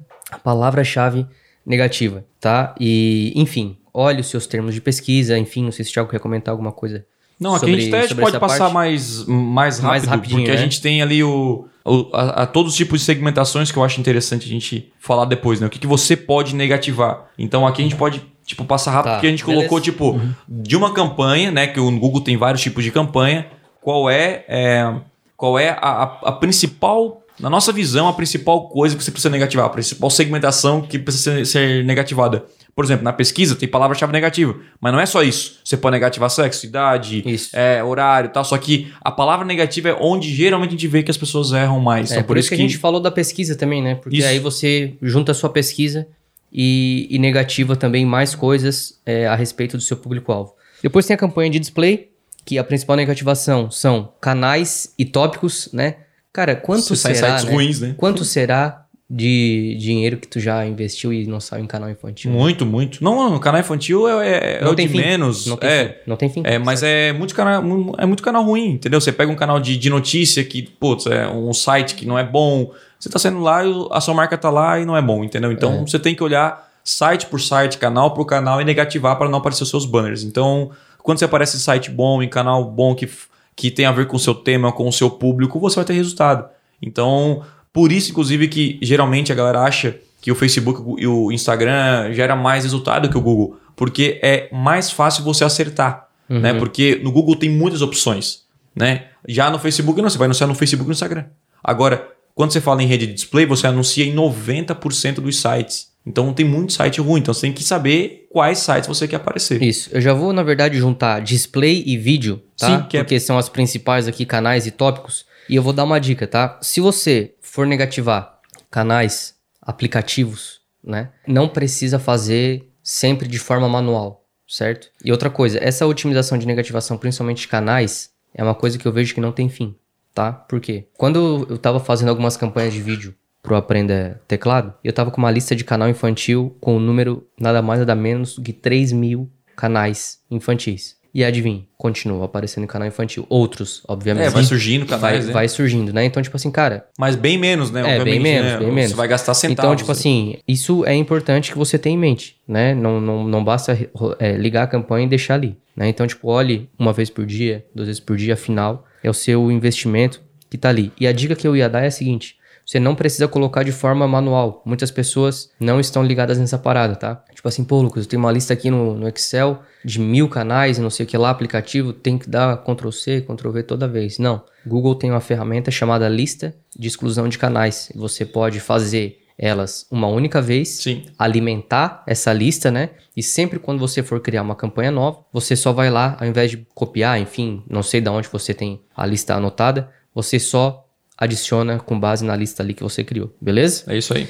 palavra-chave negativa, tá? E, enfim, olhe os seus termos de pesquisa, enfim, não sei se o Thiago quer comentar alguma coisa. Não, aqui sobre- a gente até pode passar parte. mais, mais rápido, Mais rapidinho, porque a né? gente tem ali o, o- a, a todos os tipos de segmentações que eu acho interessante a gente falar depois, né? O que, que você pode negativar. Então aqui a gente pode, tipo, passar rápido, Tá, porque a gente beleza. colocou, tipo, de uma campanha, né? Que o Google tem vários tipos de campanha. Qual é, é, qual é a, a- a principal, na nossa visão, a principal coisa que você precisa negativar, a principal segmentação que precisa ser, ser negativada. Por exemplo, na pesquisa tem palavra-chave negativa, mas não é só isso. Você pode negativar sexo, idade, Isso. é, horário e tal. Só que a palavra negativa é onde geralmente a gente vê que as pessoas erram mais. É, então, por, isso que a gente falou da pesquisa também, né? Porque Isso. aí você junta a sua pesquisa e, e negativa também mais coisas é, a respeito do seu público-alvo. Depois tem a campanha de display, que a principal negativação são canais e tópicos, né? Cara, quanto Você será, sites né? ruins, né? Quanto será de dinheiro que tu já investiu e não saiu em canal infantil? Muito, muito. Não, o canal infantil é, é, é Não o tem de fim. menos. Não tem é, fim. Não tem fim. É, mas é muito canal, é muito canal ruim, entendeu? Você pega um canal de, de notícia que, putz, é um site que não é bom. Você tá saindo lá e a sua marca tá lá e não é bom, entendeu? Então você tem que olhar site por site, canal por canal e negativar para não aparecer os seus banners. Então, quando você aparece em site bom, em canal bom que, que tem a ver com o seu tema, com o seu público, você vai ter resultado. Então, por isso, inclusive, que geralmente a galera acha que o Facebook e o Instagram gera mais resultado que o Google, porque é mais fácil você acertar, né? Porque no Google tem muitas opções, né? Já no Facebook não, você vai anunciar no Facebook e no Instagram. Agora, quando você fala em rede de display, você anuncia em 90% dos sites. Então tem muito site ruim, então você tem que saber quais sites você quer aparecer. Isso. Eu já vou, na verdade, juntar display e vídeo, tá? Sim, que é- Porque são as principais aqui, canais e tópicos. E eu vou dar uma dica, tá? Se você for negativar canais, aplicativos, né? Não precisa fazer sempre de forma manual, certo? E outra coisa, essa otimização de negativação, principalmente de canais, é uma coisa que eu vejo que não tem fim, tá? Por quê? Quando eu tava fazendo algumas campanhas de vídeo pro Aprenda Teclado, eu tava com uma lista de canal infantil com o número nada mais nada menos do que 3 mil canais infantis. E adivinha, continua aparecendo canal infantil. Outros, obviamente. É, vai surgindo vai, canais, né? vai surgindo, né? Então, tipo assim, cara, Mas bem menos, né? é, bem menos, né? bem menos. Você vai gastar centavos. Então, tipo né? assim, isso é importante que você tenha em mente, né? Não, não, não basta é, ligar a campanha e deixar ali, né? Então, tipo, olhe uma vez por dia, duas vezes por dia, afinal, é o seu investimento que tá ali. E a dica que eu ia dar é a seguinte, você não precisa colocar de forma manual. Muitas pessoas não estão ligadas nessa parada, tá? Tipo assim, pô, Lucas, eu tenho uma lista aqui no, no Excel de mil canais e não sei o que lá, aplicativo, tem que dar Ctrl C, Ctrl V toda vez. Não. Google tem uma ferramenta chamada lista de exclusão de canais. Você pode fazer elas uma única vez, Sim. alimentar essa lista, né? E sempre quando você for criar uma campanha nova, você só vai lá, ao invés de copiar, enfim, não sei de onde você tem a lista anotada, você só adiciona com base na lista ali que você criou, beleza? É isso aí.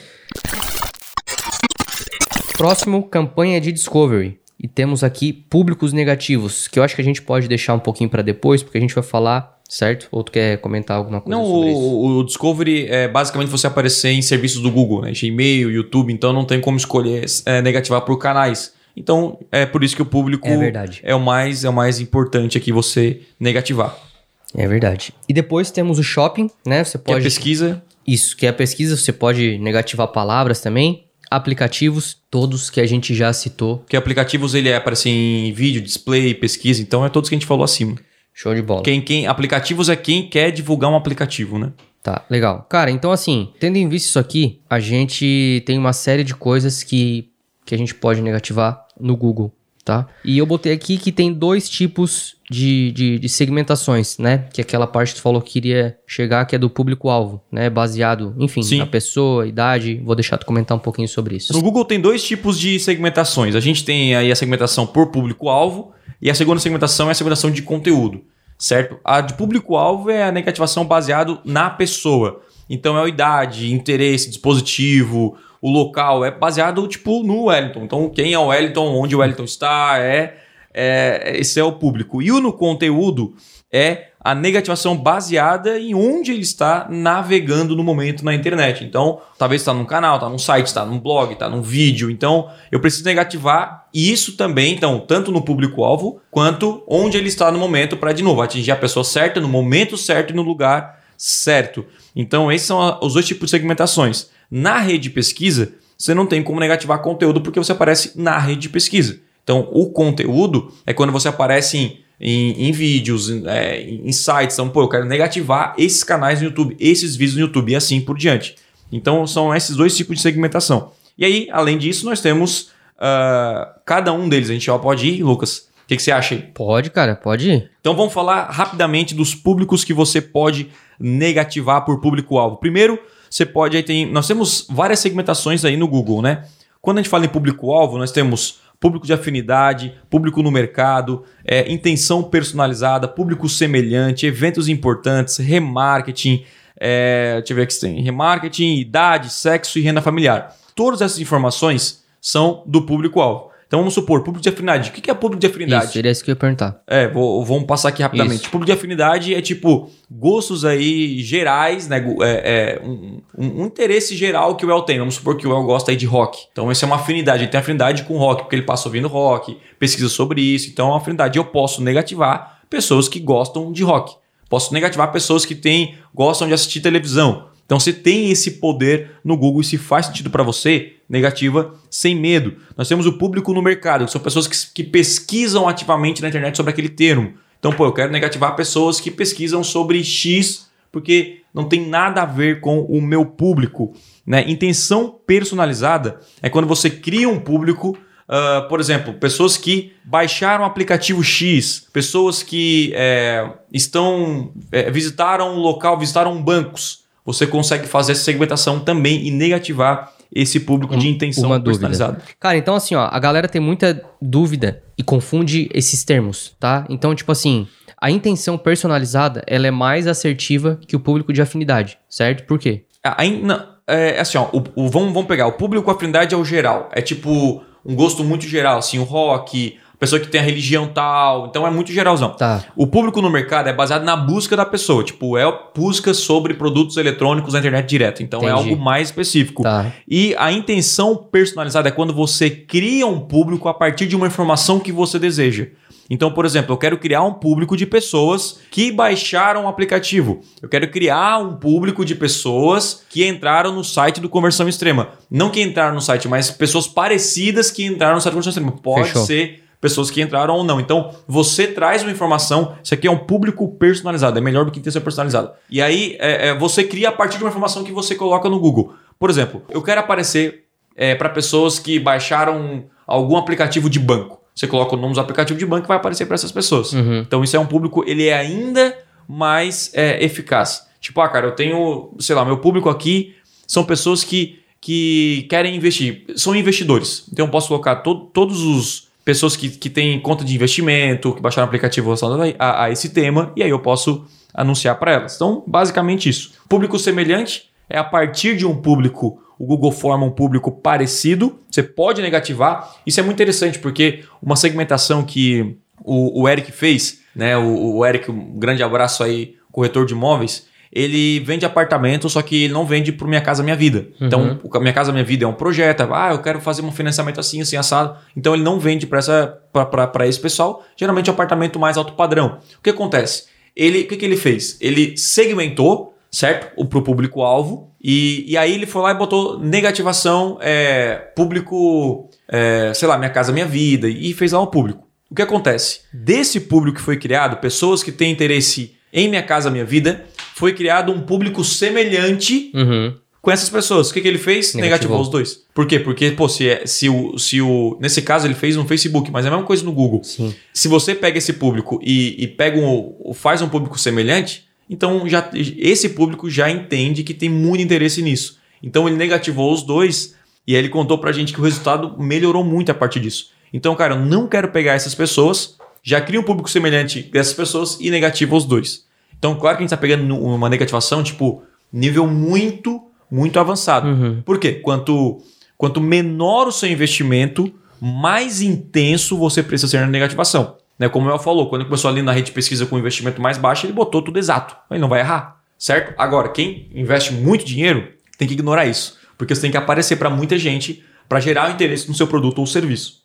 Próximo, campanha de discovery. E temos aqui públicos negativos, que eu acho que a gente pode deixar um pouquinho para depois, porque a gente vai falar, certo? Ou tu quer comentar alguma coisa Não, sobre isso? o, o Discovery é basicamente você aparecer em serviços do Google, né? Gmail, YouTube, então não tem como escolher é, negativar por canais. Então é por isso que o público É é o mais é o mais importante aqui você negativar. É verdade. E depois temos o shopping, né? Você Que é pode. pesquisa, Isso, que é a pesquisa, você pode negativar palavras também. Aplicativos, todos que a gente já citou. que aplicativos ele é aparecer em vídeo, display, pesquisa, então é todos que a gente falou acima. Show de bola. Quem, quem aplicativos é quem quer divulgar um aplicativo, né? Tá, legal. Cara, então assim, tendo em vista isso aqui, a gente tem uma série de coisas que, que a gente pode negativar no Google, tá? E eu botei aqui que tem dois tipos de, de, de segmentações, né? Que é aquela parte que tu falou que queria chegar, que é do público-alvo, né? Baseado, enfim, Sim. na pessoa, idade. Vou deixar tu comentar um pouquinho sobre isso. No Google tem dois tipos de segmentações. A gente tem aí a segmentação por público-alvo e a segunda segmentação é a segmentação de conteúdo, certo? A de público-alvo é a negativação baseado na pessoa. Então é a idade, interesse, dispositivo, o local, é baseado tipo no Wellington. Então quem é o Wellington, onde o Wellington está, é, é esse é o público. E o no conteúdo é a negativação baseada em onde ele está navegando no momento na internet. Então, talvez está num canal, está num site, está num blog, está num vídeo. Então, eu preciso negativar isso também, então, tanto no público-alvo quanto onde ele está no momento para, de novo, atingir a pessoa certa, no momento certo e no lugar certo. Então, esses são os dois tipos de segmentações. Na rede de pesquisa, você não tem como negativar conteúdo porque você aparece na rede de pesquisa. Então, o conteúdo é quando você aparece em, em, em vídeos, em, é, em sites. Então, pô, eu quero negativar esses canais no YouTube, esses vídeos no YouTube e assim por diante. Então, são esses dois tipos de segmentação. E aí, além disso, nós temos ah, cada um deles. A gente já pode ir, Lucas. O que, que você acha aí? Pode, cara, pode ir. Então vamos falar rapidamente dos públicos que você pode negativar por público-alvo. Primeiro, você pode aí tem, nós temos várias segmentações aí no Google, né? Quando a gente fala em público-alvo, nós temos público de afinidade, público no mercado, é, intenção personalizada, público semelhante, eventos importantes, remarketing, é, deixa eu ver tem remarketing, idade, sexo e renda familiar. Todas essas informações são do público-alvo. Então vamos supor, público de afinidade. O que é público de afinidade? Isso, seria isso que eu ia perguntar. É, vou, vamos passar aqui rapidamente. Isso. Público de afinidade é tipo gostos aí gerais, né? É, é um, um- um interesse geral que o El tem. Vamos supor que o El gosta aí de rock. Então, essa é uma afinidade. Ele tem afinidade com rock, porque ele passa ouvindo rock, pesquisa sobre isso. Então, é uma afinidade. Eu posso negativar pessoas que gostam de rock. Posso negativar pessoas que têm, gostam de assistir televisão. Então você tem esse poder no Google e se faz sentido para você, negativa sem medo. Nós temos o público no mercado, que são pessoas que, que pesquisam ativamente na internet sobre aquele termo. Então, pô, eu quero negativar pessoas que pesquisam sobre X, porque não tem nada a ver com o meu público. Né? Intenção personalizada é quando você cria um público ah, por exemplo, pessoas que baixaram o aplicativo X, pessoas que é, estão é, visitaram um local, visitaram bancos. Você consegue fazer essa segmentação também e negativar esse público de intenção uma dúvida. personalizada. Cara, então assim, ó, a galera tem muita dúvida e confunde esses termos, tá? Então, tipo assim, a intenção personalizada, ela é mais assertiva que o público de afinidade, certo? Por quê? Aí, não, é assim, ó, o, o- vamos, vamos pegar. O público com afinidade é o geral. É tipo um gosto muito geral, assim, o rock, pessoa que tem a religião tal. Então é muito geralzão. Tá. O público no mercado é baseado na busca da pessoa. Tipo, é busca sobre produtos eletrônicos na internet direto. Então é Entendi. algo mais específico. Tá. E a intenção personalizada é quando você cria um público a partir de uma informação que você deseja. Então, por exemplo, eu quero criar um público de pessoas que baixaram o aplicativo. Eu quero criar um público de pessoas que entraram no site do Conversão Extrema. Não que entraram no site, mas pessoas parecidas que entraram no site do Conversão Extrema. Pode Fechou. ser pessoas que entraram ou não. Então, você traz uma informação. Isso aqui é um público personalizado. É melhor do que intenção personalizada. E aí, é, é, você cria a partir de uma informação que você coloca no Google. Por exemplo, eu quero aparecer para pessoas que baixaram algum aplicativo de banco. Você coloca o nome do aplicativo de banco e vai aparecer para essas pessoas. Uhum. Então, isso é um público, ele é ainda mais é, eficaz. Tipo, ah, cara, eu tenho, sei lá, meu público aqui são pessoas que que querem investir. São investidores. Então eu posso colocar to todos os pessoas que, que têm conta de investimento, que baixaram aplicativo relacionado a, a esse tema, e aí eu posso anunciar para elas. Então, basicamente isso. Público semelhante é a partir de um público, o Google forma um público parecido, você pode negativar. Isso é muito interessante, porque uma segmentação que o, o Eric fez, né? O, o Eric, um grande abraço aí, corretor de imóveis ele vende apartamento, só que ele não vende para Minha Casa Minha Vida. Uhum. Então, o Minha Casa Minha Vida é um projeto, ah, eu quero fazer um financiamento assim, assim, assado. Então, ele não vende para esse pessoal, geralmente é um apartamento mais alto padrão. O que acontece? Ele, o que, que ele fez? Ele segmentou, certo? Para o público-alvo, e, e aí ele foi lá e botou negativação, é, público, é, sei lá, Minha Casa Minha Vida, e fez lá o público. O que acontece? Desse público que foi criado, pessoas que têm interesse em Minha Casa Minha Vida, foi criado um público semelhante Uhum. com essas pessoas. O que, que ele fez? Negativou. Negativou os dois. Por quê? Porque, pô, se, é- se, o, se o. Nesse caso, ele fez no Facebook, mas é a mesma coisa no Google. Sim. Se você pega esse público e, e pega um, faz um público semelhante, então já, esse público já entende que tem muito interesse nisso. Então ele negativou os dois e aí ele contou pra gente que o resultado melhorou muito a partir disso. Então, cara, eu não quero pegar essas pessoas, já cria um público semelhante dessas pessoas e negativa os dois. Então, claro que a gente está pegando uma negativação, tipo, nível muito, muito avançado. Uhum. Por quê? Quanto, quanto menor o seu investimento, mais intenso você precisa ser na negativação. Né? Como eu falou, quando ele começou ali na rede de pesquisa com um investimento mais baixo, ele botou tudo exato. Ele não vai errar, certo? Agora, quem investe muito dinheiro tem que ignorar isso. Porque você tem que aparecer para muita gente para gerar o interesse no seu produto ou serviço.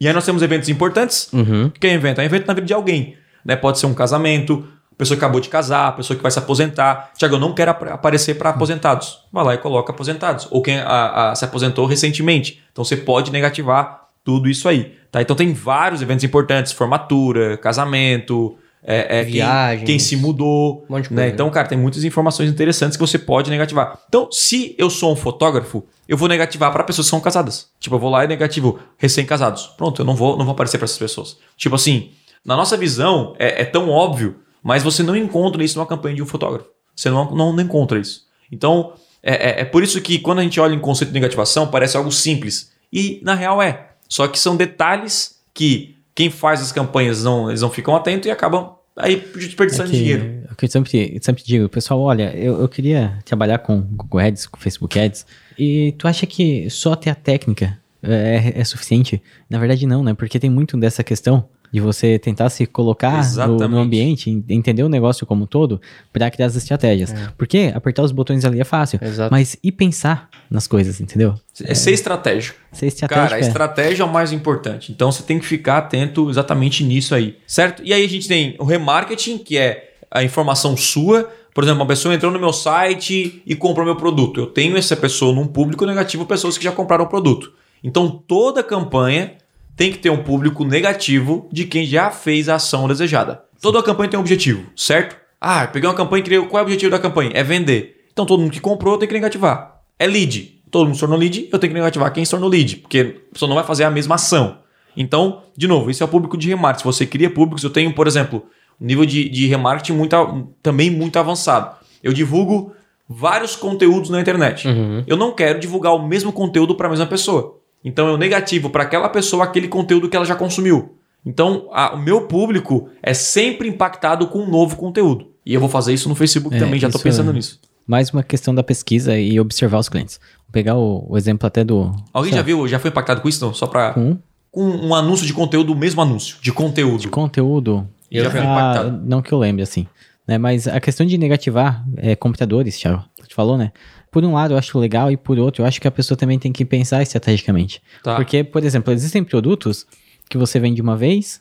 E aí nós temos eventos importantes. Uhum. O que é evento? É um evento na vida de alguém. Né? Pode ser um casamento, pessoa que acabou de casar, pessoa que vai se aposentar. Tiago, eu não quero ap- aparecer para aposentados. Vai lá e coloca aposentados. Ou quem a- a- se aposentou recentemente. Então você pode negativar tudo isso aí. Tá? Então tem vários eventos importantes: formatura, casamento, é, é, quem- Viagens. quem, se mudou. Um monte de né? coisa. Então, cara, tem muitas informações interessantes que você pode negativar. Então, se eu sou um fotógrafo, eu vou negativar para pessoas que são casadas. Tipo, eu vou lá e negativo recém-casados. Pronto, eu não vou, não vou aparecer para essas pessoas. Tipo assim, na nossa visão é, é tão óbvio, mas você não encontra isso numa campanha de um fotógrafo. Você não, não, não encontra isso. Então, é, é, é por isso que quando a gente olha em conceito de negativação, parece algo simples. E na real é. Só que são detalhes que quem faz as campanhas não, eles não ficam atentos e acabam aí desperdiçando É que- dinheiro. é que eu sempre, sempre digo, pessoal, olha, eu, eu queria trabalhar com Google Ads, com Facebook Ads, e tu acha que só ter a técnica é, é suficiente? Na verdade, não, né? Porque tem muito dessa questão de você tentar se colocar no, no ambiente, en- entender o negócio como um todo, para criar as estratégias. Porque apertar os botões ali é fácil, Exato. mas e pensar nas coisas, entendeu? É ser estratégico. Ser estratégico Cara, a é- estratégia é o mais importante. Então você tem que ficar atento exatamente nisso aí, certo? E aí a gente tem o remarketing, que é a informação sua. Por exemplo, uma pessoa entrou no meu site e comprou meu produto. Eu tenho essa pessoa num público negativo, pessoas que já compraram o produto. Então toda campanha tem que ter um público negativo de quem já fez a ação desejada. Toda campanha tem um objetivo, certo? Ah, peguei uma campanha e criei. Qual é o objetivo da campanha? É vender. Então todo mundo que comprou tem que negativar. É lead. Todo mundo se tornou lead, eu tenho que negativar quem se tornou lead, porque a pessoa não vai fazer a mesma ação. Então, de novo, esse é o público de remarketing. Se você cria públicos, eu tenho, por exemplo, um nível de, de remarketing muito, também muito avançado. Eu divulgo vários conteúdos na internet. Uhum. Eu não quero divulgar o mesmo conteúdo para a mesma pessoa. Então eu negativo para aquela pessoa aquele conteúdo que ela já consumiu. Então a- o meu público é sempre impactado com um novo conteúdo. E eu vou fazer isso no Facebook É, também, já estou pensando é- nisso. mais uma questão da pesquisa e observar os clientes. Vou pegar o, o exemplo até do... Alguém já viu, já foi impactado com isso? Não? Só para Com com um anúncio de conteúdo, o mesmo anúncio de conteúdo. conteúdo. Eu já Ah, impactado. Não que eu lembre, assim. Né? Mas a questão de negativar é, computadores, Thiago, tu falou, né? Por um lado eu acho legal e por outro eu acho que a pessoa também tem que pensar estrategicamente. Tá. Porque, por exemplo, existem produtos que você vende uma vez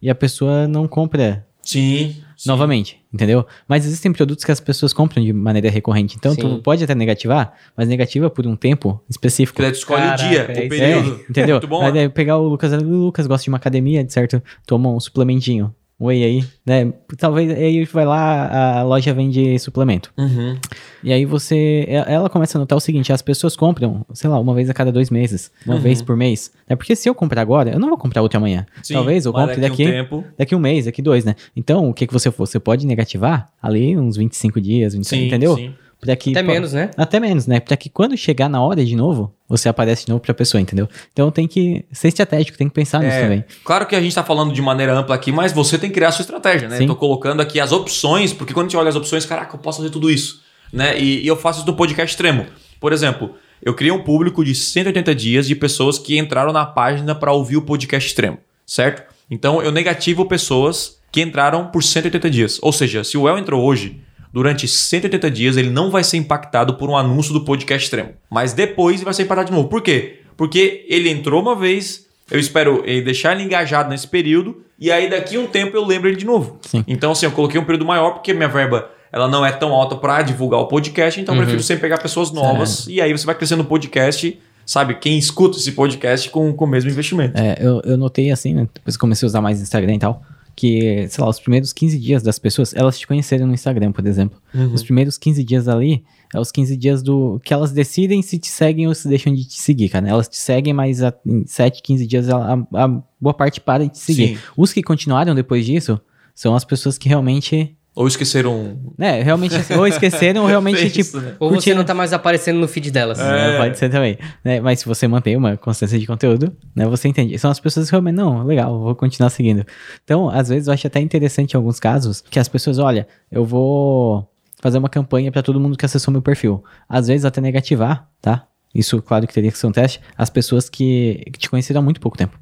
e a pessoa não compra Sim. sim. novamente, entendeu? Mas existem produtos que as pessoas compram de maneira recorrente. Então tu Sim. pode até negativar, mas negativa por um tempo específico. Tu escolhe Caraca, o dia, é o período. É, entendeu? Muito bom. Aí né? pegar o Lucas, o Lucas gosta de uma academia, de certo? Toma um suplementinho. Whey aí, né? Talvez aí vai lá, a loja vende suplemento. Uhum. E aí você. Ela começa a notar o seguinte: as pessoas compram, sei lá, uma vez a cada dois meses, uma Uhum. vez por mês. Né? Porque se eu comprar agora, eu não vou comprar outra amanhã. Sim, Talvez eu compre daqui daqui, um daqui um mês, daqui dois, né? Então, o que, que você for? Você pode negativar ali uns 25 dias, 25, Sim, entendeu? sim. Pra que, Até pô, menos, né? Até menos, né? Pra que quando chegar na hora de novo, você aparece de novo pra pessoa, entendeu? Então tem que ser estratégico, tem que pensar nisso É, também. Claro que a gente está falando de maneira ampla aqui, mas você tem que criar a sua estratégia, né? Sim. Estou colocando aqui as opções, porque quando a gente olha as opções, caraca, eu posso fazer tudo isso, né? E, e eu faço isso no podcast extremo. Por exemplo, eu criei um público de 180 dias de pessoas que entraram na página para ouvir o podcast extremo, certo? Então eu negativo pessoas que entraram por 180 dias. Ou seja, se o El entrou hoje, durante 180 dias ele não vai ser impactado por um anúncio do podcast extremo. Mas depois vai ser impactado de novo. Por quê? Porque ele entrou uma vez, eu espero deixar ele engajado nesse período, e aí daqui a um tempo eu lembro ele de novo. Sim. Então, assim, eu coloquei um período maior porque minha verba ela não é tão alta para divulgar o podcast, então eu prefiro sempre pegar pessoas novas, e aí você vai crescendo o podcast, sabe? Quem escuta esse podcast com, com o mesmo investimento. É, eu, eu notei assim, né? Depois comecei a usar mais Instagram e tal, que, sei lá, os primeiros 15 dias das pessoas, elas te conheceram no Instagram, por exemplo. Os primeiros 15 dias ali, é os 15 dias do que elas decidem se te seguem ou se deixam de te seguir, cara. Elas te seguem, mas a, em 7, 15 dias a, a- a boa parte para de te seguir. Sim. Os que continuaram depois disso são as pessoas que realmente, Ou esqueceram. né, realmente ou esqueceram ou realmente, Fez, tipo, né? Ou você não tá mais aparecendo no feed delas. É, pode ser também. né? Mas se você mantém uma constância de conteúdo, né? Você entende. São as pessoas que realmente, não, legal, vou continuar seguindo. Então, às vezes, eu acho até interessante em alguns casos que as pessoas, olha, eu vou fazer uma campanha para todo mundo que acessou meu perfil. Às vezes, até negativar, tá? Isso, claro que teria que ser um teste. As pessoas que, que te conheceram há muito pouco tempo.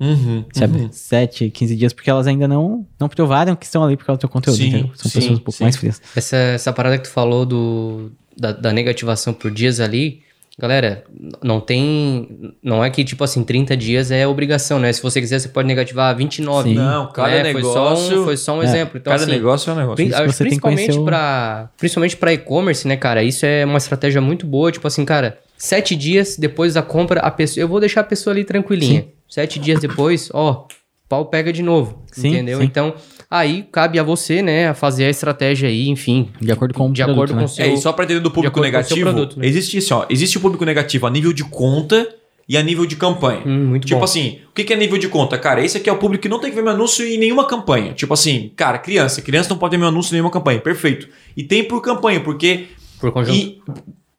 Uhum, Sabe? uhum. 7, 15 dias, porque elas ainda não, não provaram que estão ali por causa do teu conteúdo. Sim, entendeu? São sim, pessoas um pouco sim. mais frias. Essa, essa parada que tu falou do, da, da negativação por dias ali, galera, não tem. Não é que, tipo assim, 30 dias é obrigação, né? Se você quiser, você pode negativar 29. Sim. Não, cada É, foi só negócio. um, foi só um É, exemplo. Então, cada assim, negócio é um negócio. Pri- você principalmente conhecer o- para principalmente para e-commerce, né, cara? Isso é uma estratégia muito boa. Tipo assim, cara, sete dias depois da compra, a pessoa, eu vou deixar a pessoa ali tranquilinha. Sete dias depois, ó, pau pega de novo, Sim, entendeu? sim. Então, aí cabe a você, né, a fazer a estratégia aí, enfim, De acordo com o de produto, acordo né? com o seu. É, e só para entender do público negativo, produto, né? existe assim, ó, existe o público negativo a nível de conta e a nível de campanha. Hum, muito tipo bom. assim, o que que é nível de conta? Cara, esse aqui é o público que não tem que ver meu anúncio em nenhuma campanha. Tipo assim, cara, criança, criança não pode ver meu anúncio em nenhuma campanha. Perfeito. E tem por campanha, porque. por conjunto. E,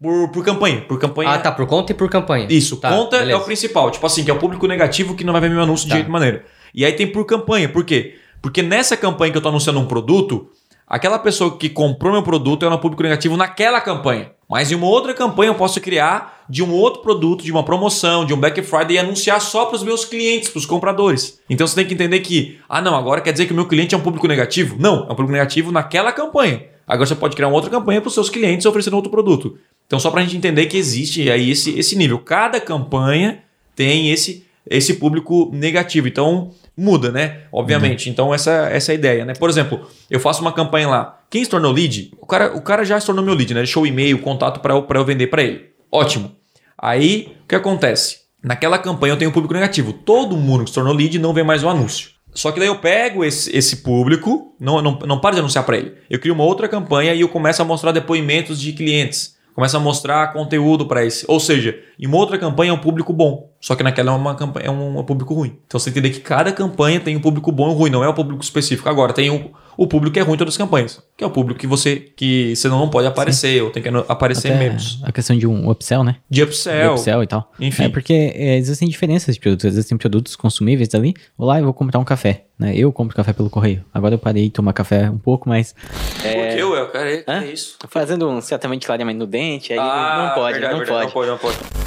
por, por campanha. Por campanha. Ah, tá, por conta e por campanha. Isso, Tá, conta é beleza. o principal. Tipo assim, que é o público negativo que não vai ver meu anúncio de Tá. jeito maneira. E aí tem por campanha. Por quê? Porque nessa campanha que eu tô anunciando um produto, aquela pessoa que comprou meu produto é um público negativo naquela campanha. Mas em uma outra campanha eu posso criar de um outro produto, de uma promoção, de um Black Friday e anunciar só para os meus clientes, para os compradores. Então você tem que entender que, ah não, agora quer dizer que o meu cliente é um público negativo? Não, é um público negativo naquela campanha. Agora você pode criar uma outra campanha para os seus clientes oferecendo outro produto. Então só para a gente entender que existe aí esse, esse nível. Cada campanha tem esse, esse público negativo. Então muda, né? Obviamente. Então essa, essa é a ideia, né? Por exemplo, eu faço uma campanha lá. Quem se tornou lead? O cara, o cara já se tornou meu lead, né? Deixou o e-mail, o contato para eu, pra eu vender para ele. Ótimo. Aí, o que acontece? Naquela campanha eu tenho um público negativo. Todo mundo que se tornou lead não vê mais o anúncio. Só que daí eu pego esse, esse público, não, não, não paro de anunciar para ele. Eu crio uma outra campanha e eu começo a mostrar depoimentos de clientes. Começo a mostrar conteúdo para esse. Ou seja, em uma outra campanha é um público bom. Só que naquela é uma campanha é um, um público ruim. Então você entender que cada campanha tem um público bom e ruim, não é o público específico. Agora, tem o, o público é ruim em todas as campanhas. Que é o público que você que você não pode aparecer, ou tem que aparecer Até menos. A questão de um upsell, né? De De upsell. upsell e tal. Enfim. É porque é, existem diferenças de produtos. Existem produtos consumíveis ali. Olá, eu vou comprar um café. Né? Eu compro café pelo correio. Agora eu parei de tomar café um pouco, mas. Por que, ué? Cara, é, é isso. Fazendo um certamente clareamento no dente, aí Ah, não pode, verdade, não verdade, pode. Não pode, não pode.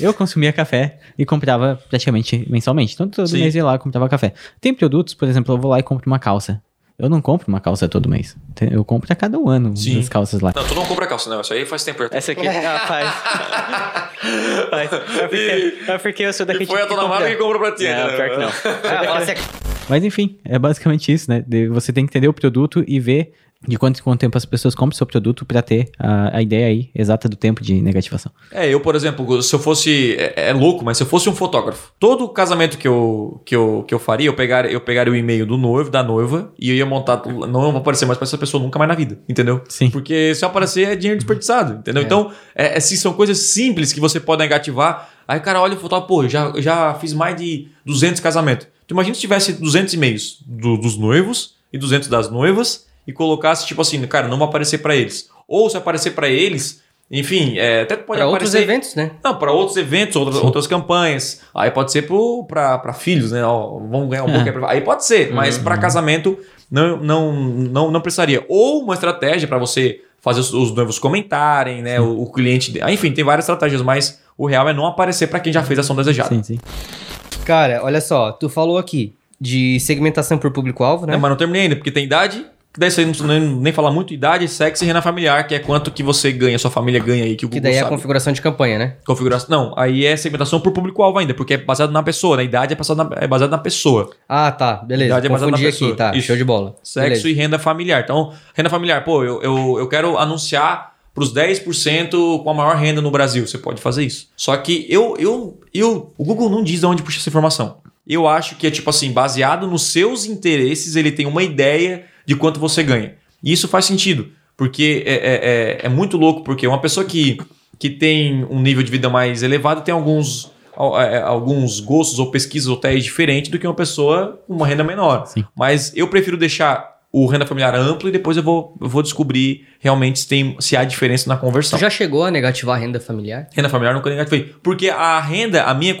Eu consumia café e comprava praticamente mensalmente. Então todo Sim. mês eu ia lá e comprava café. Tem produtos, por exemplo, eu vou lá e compro uma calça. Eu não compro uma calça todo mês. Eu compro a cada um ano Sim. as calças lá. Não, tu não compra calça, não. Isso aí faz tempo. Essa aqui, rapaz. É, porque, é porque eu sou daquele E foi a tipo que dona Mara compra- que comprou pra ti, Não, né? pior que não. Ah, assim, Mas enfim, é basicamente isso, né? De- Você tem que entender o produto e ver de quanto quanto tempo as pessoas compram o seu produto pra ter a, a ideia aí exata do tempo de negativação. É, eu, por exemplo, se eu fosse. É, é louco, mas se eu fosse um fotógrafo, todo casamento que eu, que eu, que eu faria, eu pegaria, eu pegaria o e-mail do noivo, da noiva, e eu ia montar. Não vou aparecer mais pra essa pessoa nunca mais na vida, entendeu? Sim. Porque se eu aparecer é dinheiro desperdiçado, entendeu? Então, é, é, assim, são coisas simples que você pode negativar. Aí o cara olha e fala, pô, eu já, já fiz mais de 200 casamentos. Tu imagina se tivesse 200 e-mails do- dos noivos e 200 das noivas e colocasse, tipo assim, cara, não vai aparecer pra eles. Ou se aparecer para eles, enfim, é, até pode Para outros aparecer. eventos, né? Não, para outros eventos, outras, outras campanhas. Aí pode ser para filhos, né? Ó, vamos ganhar um É. pouco. Aí pode ser, mas para casamento não, não, não, não precisaria. Ou uma estratégia para você fazer os, os noivos comentarem, né? O, o cliente. ah, Enfim, tem várias estratégias, mas o real é não aparecer para quem já fez a ação desejada. Sim, sim. Cara, olha só, tu falou aqui de segmentação por público-alvo, né? Não, mas não terminei ainda, porque tem idade. Que Daí você não nem, nem falar muito idade, sexo e renda familiar, que é quanto que você ganha, sua família ganha aí, que o que Google daí é a sabe. configuração de campanha, né? Configuração. Não, aí é segmentação por público-alvo ainda, porque é baseado na pessoa, né? Idade é baseado na, é baseado na pessoa. Ah, tá, beleza. Idade é Confundi na aqui, pessoa. tá, Isso. show de bola. Sexo Beleza. e renda familiar. Então, renda familiar, pô, eu, eu, eu quero anunciar para os 10% com a maior renda no Brasil. Você pode fazer isso. Só que eu, eu, eu, o Google não diz de onde puxa essa informação. Eu acho que é tipo assim, baseado nos seus interesses, ele tem uma ideia de quanto você ganha. E isso faz sentido, porque é, é, é, é muito louco, porque uma pessoa que, que tem um nível de vida mais elevado tem alguns, al- é, alguns gostos ou pesquisas ou testes diferentes do que uma pessoa com uma renda menor. Sim. Mas eu prefiro deixar o renda familiar amplo e depois eu vou, eu vou descobrir realmente se, tem, se há diferença na conversão. Tu já chegou a negativar a renda familiar? Renda familiar nunca negativei. Porque a renda, a minha,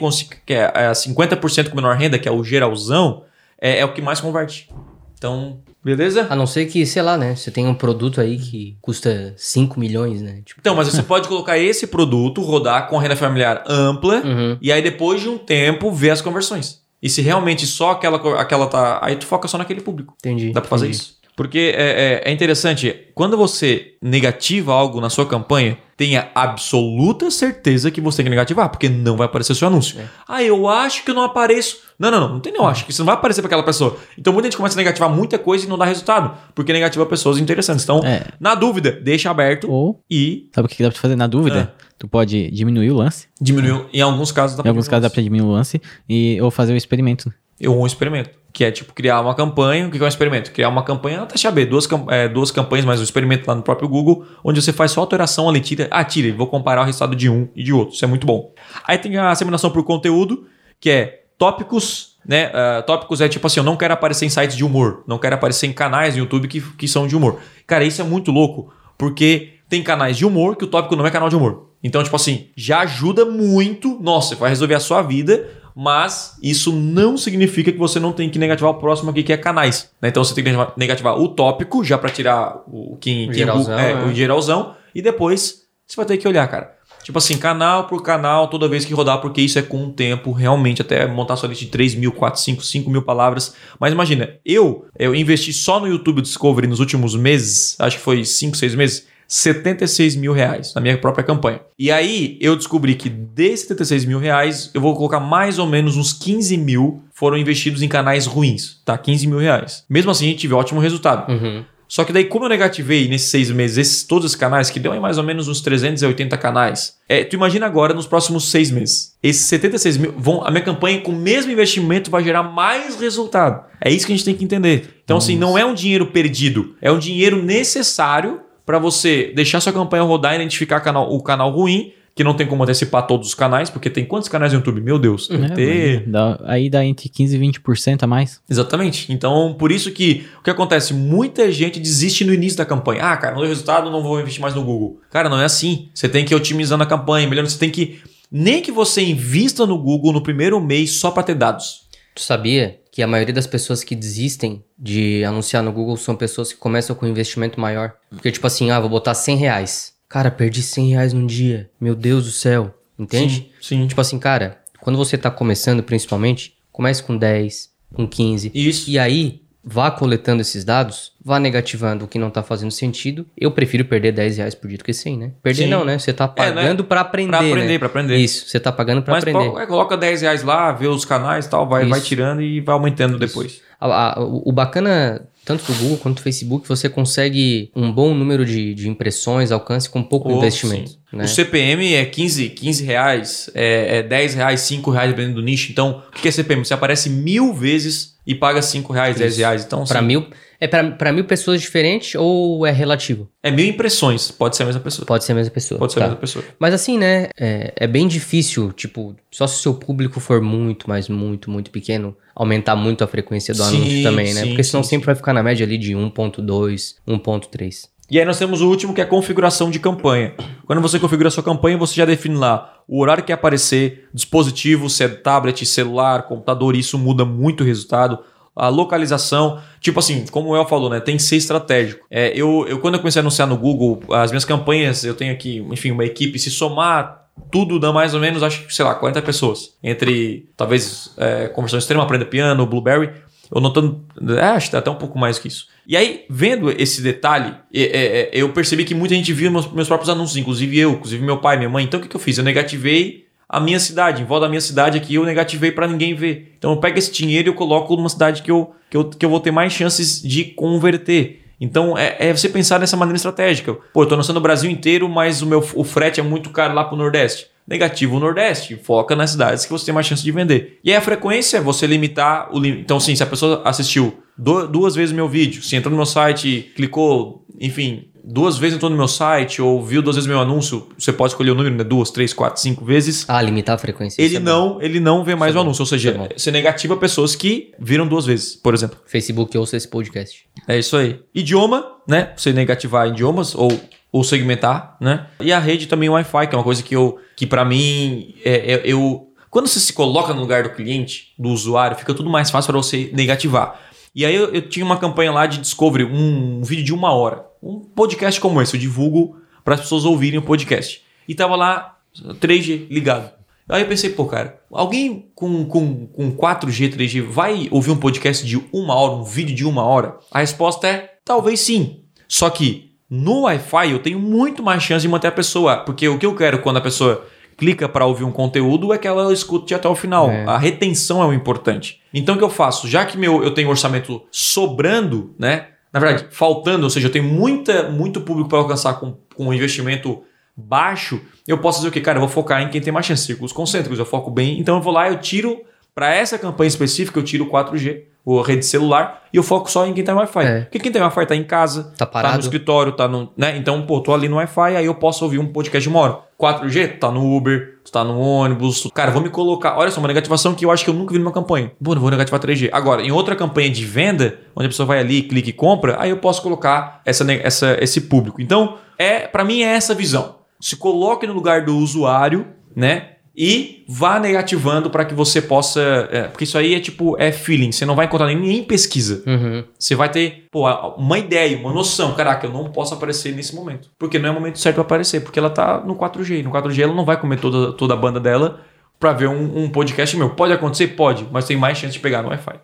que é a 50% com menor renda, que é o geralzão, é, é o que mais converte. Então, beleza? A não ser que, sei lá, né? Você tem um produto aí que custa 5 milhões, né? Tipo, Então, mas você pode colocar esse produto, rodar com renda familiar ampla, Uhum. e aí depois de um tempo ver as conversões. E se realmente só aquela, aquela tá. Aí tu foca só naquele público. entendi. Dá pra fazer entendi. isso. Porque é, é- é interessante, quando você negativa algo na sua campanha, tenha absoluta certeza que você tem que negativar, porque não vai aparecer seu anúncio. É. Ah, eu acho que eu não apareço. Não, não, não, não tem não acho, que você não vai aparecer pra aquela pessoa. Então muita gente começa a negativar muita coisa e não dá resultado, porque negativa pessoas interessantes. Então, É. na dúvida, deixa aberto Ou, e sabe o que dá pra fazer na dúvida? Tu pode diminuir o lance. diminui. Em alguns casos dá Em pra alguns diminuir casos dá o pra diminuir o lance. E, ou fazer o experimento. Eu um experimento. Que é tipo criar uma campanha. O que é um experimento? Criar uma campanha na taxa B. Duas, é, duas campanhas, mas um experimento lá no próprio Google, onde você faz só alteração ali, tira. Ah, tira, vou comparar o resultado de um e de outro. Isso é muito bom. Aí tem a segmentação por conteúdo, que é tópicos, né? Ah, tópicos é tipo assim, eu não quero aparecer em sites de humor, não quero aparecer em canais no YouTube que, que são de humor. Cara, isso é muito louco, porque tem canais de humor que o tópico não é canal de humor. Então, tipo assim, já ajuda muito. Nossa, vai resolver a sua vida, mas isso não significa que você não tem que negativar o próximo aqui, que é canais. né? Então você tem que negativar- o tópico, já para tirar o quem, O quem geralzão, é, né? o geralzão, e depois você vai ter que olhar, cara. Tipo assim, canal por canal, toda vez que rodar, porque isso é com o tempo, realmente, até montar sua lista de 3 mil, 4, 5, 5 mil palavras. Mas imagina, eu, eu investi só no YouTube Discovery nos últimos meses, acho que foi 5, 6 meses, 76 mil reais na minha própria campanha. E aí eu descobri que desses 76 mil reais, eu vou colocar mais ou menos uns 15 mil foram investidos em canais ruins, tá? 15 mil reais. Mesmo assim, a gente tive ótimo resultado. Uhum. Só que daí, como eu negativei nesses seis meses esses, todos esses canais, que deu aí mais ou menos uns 380 canais, é, tu imagina agora nos próximos seis meses. Esses 76 mil, vão, a minha campanha com o mesmo investimento vai gerar mais resultado. É isso que a gente tem que entender. Então, assim, não é um dinheiro perdido, é um dinheiro necessário para você deixar sua campanha rodar, identificar canal- o canal ruim, que não tem como antecipar todos os canais, porque tem quantos canais no YouTube? Meu Deus. É, Ter- dá- aí dá entre 15 e 20% a mais. Exatamente. Então, por isso que o que acontece? Muita gente desiste no início da campanha. Ah, cara, não deu resultado, não vou investir mais no Google. Cara, não é assim. Você tem que ir otimizando a campanha, melhorando. Você tem que. Nem que você invista no Google no primeiro mês só para ter dados. Tu sabia que a maioria das pessoas que desistem de anunciar no Google são pessoas que começam com um investimento maior? Porque, tipo assim, ah, vou botar 100 reais. Cara, perdi 100 reais num dia. Meu Deus do céu. Entende? Sim. sim. Tipo assim, cara, quando você tá começando, principalmente, comece com 10, com 15. Isso. E aí, vá coletando esses dados, vá negativando o que não tá fazendo sentido. Eu prefiro perder 10 reais por dia do que 100, né? Perder Sim. não, né? Você tá pagando pra aprender, Pra aprender, né? pra aprender. Isso, você tá pagando pra Mas aprender. pô, é, coloca 10 reais lá, vê os canais e tal, vai, Isso. vai tirando e vai aumentando depois. A- a- o o bacana, tanto do Google quanto do Facebook, você consegue um bom número de, de impressões, alcance com pouco Oh, investimento. Né? O CPM é 15, 15 reais, é, é 10 reais, 5 reais, dependendo do nicho. Então, o que é CPM? Você aparece mil vezes e paga 5 reais, 10 Isso. reais. Então, Pra assim, mil, é pra, pra mil pessoas diferentes ou é relativo? é mil impressões. Pode ser a mesma pessoa. Pode ser a mesma pessoa. Pode ser tá. a mesma pessoa. Mas assim, né? É, é bem difícil, tipo, só se o seu público for muito, mas muito, muito pequeno, aumentar muito a frequência do Sim, anúncio também, né? sim, Porque senão sim, sempre vai ficar na média ali de 1.2, 1.3. E aí nós temos o último que é a configuração de campanha. Quando você configura a sua campanha, você já define lá o horário que aparecer, dispositivo, se é tablet, celular, computador, isso muda muito o resultado. A localização, tipo assim, como o El falou, né? Tem que ser estratégico. É, eu, eu, quando eu comecei a anunciar no Google, as minhas campanhas, eu tenho aqui, enfim, uma equipe, se somar tudo dá mais ou menos, acho que, sei lá, 40 pessoas. Entre, talvez, é, conversão extrema, aprenda piano, Blueberry. Eu notando, é, acho que tá até um pouco mais que isso. E aí, vendo esse detalhe, é, é, eu percebi que muita gente viu meus, próprios anúncios, inclusive eu, inclusive meu pai, minha mãe. Então, o que, que eu fiz? Eu negativei a minha cidade. Em volta da minha cidade aqui, eu negativei para ninguém ver. Então, eu pego esse dinheiro e eu coloco numa cidade que eu, que, eu, que eu vou ter mais chances de converter. Então, é, é, você pensar dessa maneira estratégica. Pô, eu tô lançando o Brasil inteiro, mas o meu o frete é muito caro lá pro Nordeste negativo Nordeste. Foca nas cidades que você tem mais chance de vender. E aí a frequência, você limitar o lim... Então, sim, se a pessoa assistiu duas vezes o meu vídeo, se entrou no meu site, clicou, enfim, duas vezes entrou no meu site ou viu duas vezes meu anúncio, você pode escolher o número, né? Duas, três, quatro, cinco vezes. Ah, limitar a frequência. Ele é não, ele não vê mais isso o é anúncio. Ou seja, é você negativa pessoas que viram duas vezes, por exemplo. Facebook ouça esse podcast. É isso aí. Idioma, né? Você negativar idiomas ou ou segmentar, né? E a rede também Wi-Fi, que é uma coisa que eu que para mim é, é, eu quando você se coloca no lugar do cliente, do usuário, fica tudo mais fácil para você negativar. E aí eu, eu, tinha uma campanha lá de Discovery, um, um vídeo de uma hora, um podcast como esse, eu divulgo para as pessoas ouvirem o podcast. E tava lá 3G ligado. Aí eu pensei, pô, cara, alguém com, com, com 4G, 3G vai ouvir um podcast de uma hora, um vídeo de uma hora? A resposta é talvez sim. Só que no Wi-Fi eu tenho muito mais chance de manter a pessoa, porque o que eu quero quando a pessoa clica para ouvir um conteúdo é que ela escute até o final. É. A retenção é o importante. Então o que eu faço? Já que meu, eu tenho orçamento sobrando, né? Na verdade, faltando, ou seja, eu tenho muita, muito público para alcançar com, com um investimento baixo, eu posso dizer o que, cara, eu vou focar em quem tem mais chance, círculos concêntricos, eu foco bem, então eu vou lá, eu tiro para essa campanha específica, eu tiro o 4G, ou rede celular, e eu foco só em quem tem Wi-Fi. É. Porque quem tem Wi-Fi tá em casa, tá, parado. tá no escritório, tá no. Né? Então, pô, tô ali no Wi-Fi, aí eu posso ouvir um podcast de uma hora. 4G, tá no Uber, tá no ônibus. Cara, vou me colocar. Olha só, uma negativação que eu acho que eu nunca vi numa campanha. Bom, vou negativar 3G. Agora, em outra campanha de venda, onde a pessoa vai ali, clica e compra, aí eu posso colocar essa, essa, esse público. Então, é para mim é essa visão. Se coloque no lugar do usuário, né? E vá negativando para que você possa. É, porque isso aí é tipo, é feeling. Você não vai encontrar nem em pesquisa. Uhum. Você vai ter pô, uma ideia, uma noção. Caraca, eu não posso aparecer nesse momento. Porque não é o momento certo para aparecer. Porque ela tá no 4G. No 4G ela não vai comer toda, toda a banda dela para ver um, um podcast meu. Pode acontecer? Pode, mas tem mais chance de pegar no Wi-Fi.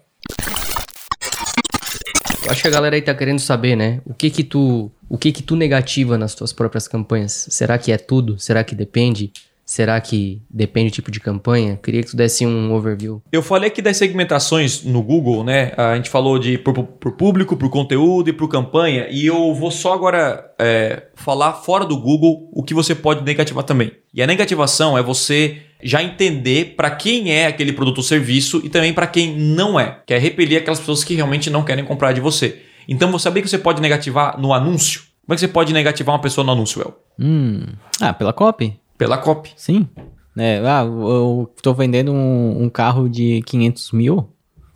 Acho que a galera aí tá querendo saber, né? O que que tu, o que que tu negativa nas tuas próprias campanhas? Será que é tudo? Será que depende? Será que depende do tipo de campanha? Queria que tu desse um overview. Eu falei aqui das segmentações no Google, né? A gente falou de por, por público, por conteúdo e por campanha. E eu vou só agora é, falar fora do Google o que você pode negativar também. E a negativação é você já entender para quem é aquele produto ou serviço e também para quem não é. Que é repelir aquelas pessoas que realmente não querem comprar de você. Então você sabia que você pode negativar no anúncio? Como é que você pode negativar uma pessoa no anúncio, El? Hum. Ah, pela copy. Pela COP. Sim. É, ah, eu tô vendendo um, um, carro de 500 mil.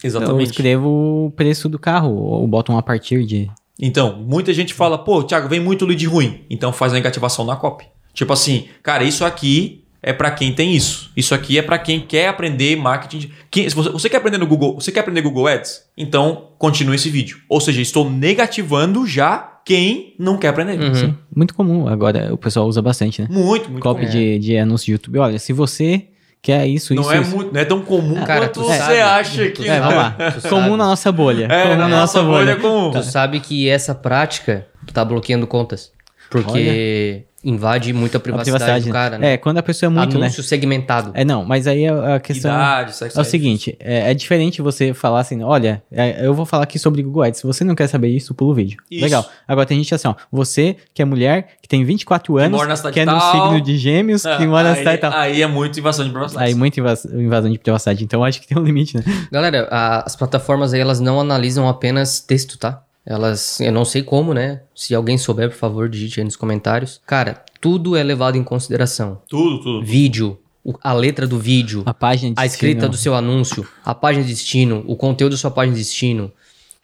Exatamente. Eu escrevo o preço do carro, ou boto um a partir de. Então, muita gente fala, pô, Thiago, vem muito lead ruim. Então faz a negativação na COP. Tipo assim, cara, isso aqui é para quem tem isso. Isso aqui é para quem quer aprender marketing. Quem, se você, você, quer aprender no Google, você quer aprender Google Ads? Então, continue esse vídeo. Ou seja, estou negativando já quem não quer aprender. Uhum. Muito comum. Agora o pessoal usa bastante, né? Muito, muito Copy comum. de, de anúncio de YouTube. Olha, se você quer isso, não isso. É isso. Muito, não é tão comum cara, quanto você sabe, acha que. É, vamos lá. comum na nossa bolha. É, comum na, na nossa, nossa bolha. bolha é comum. Tu sabe que essa prática tá bloqueando contas. Porque invade muito a privacidade, a privacidade do cara, né? É, quando a pessoa é muito, Anúncio né? segmentado. É, não, mas aí a, a questão Idade, sexo, é o seguinte, é, é, diferente você falar assim, olha, é, eu vou falar aqui sobre Google Ads, se você não quer saber isso, pula o vídeo. Isso. Legal. Agora tem gente assim, ó, você que é mulher, que tem 24 anos, que, que é no signo de gêmeos, ah, que mora aí, na cidade e tal. Aí é muito invasão de privacidade. Aí muito invasão de privacidade, então acho que tem um limite, né? Galera, a, as plataformas aí, elas não analisam apenas texto, tá? Elas, eu não sei como, né? Se alguém souber, por favor, digite aí nos comentários. Cara, tudo é levado em consideração. Tudo, tudo. Vídeo, a letra do vídeo, a página de a escrita destino. do seu anúncio, a página de destino, o conteúdo da sua página de destino.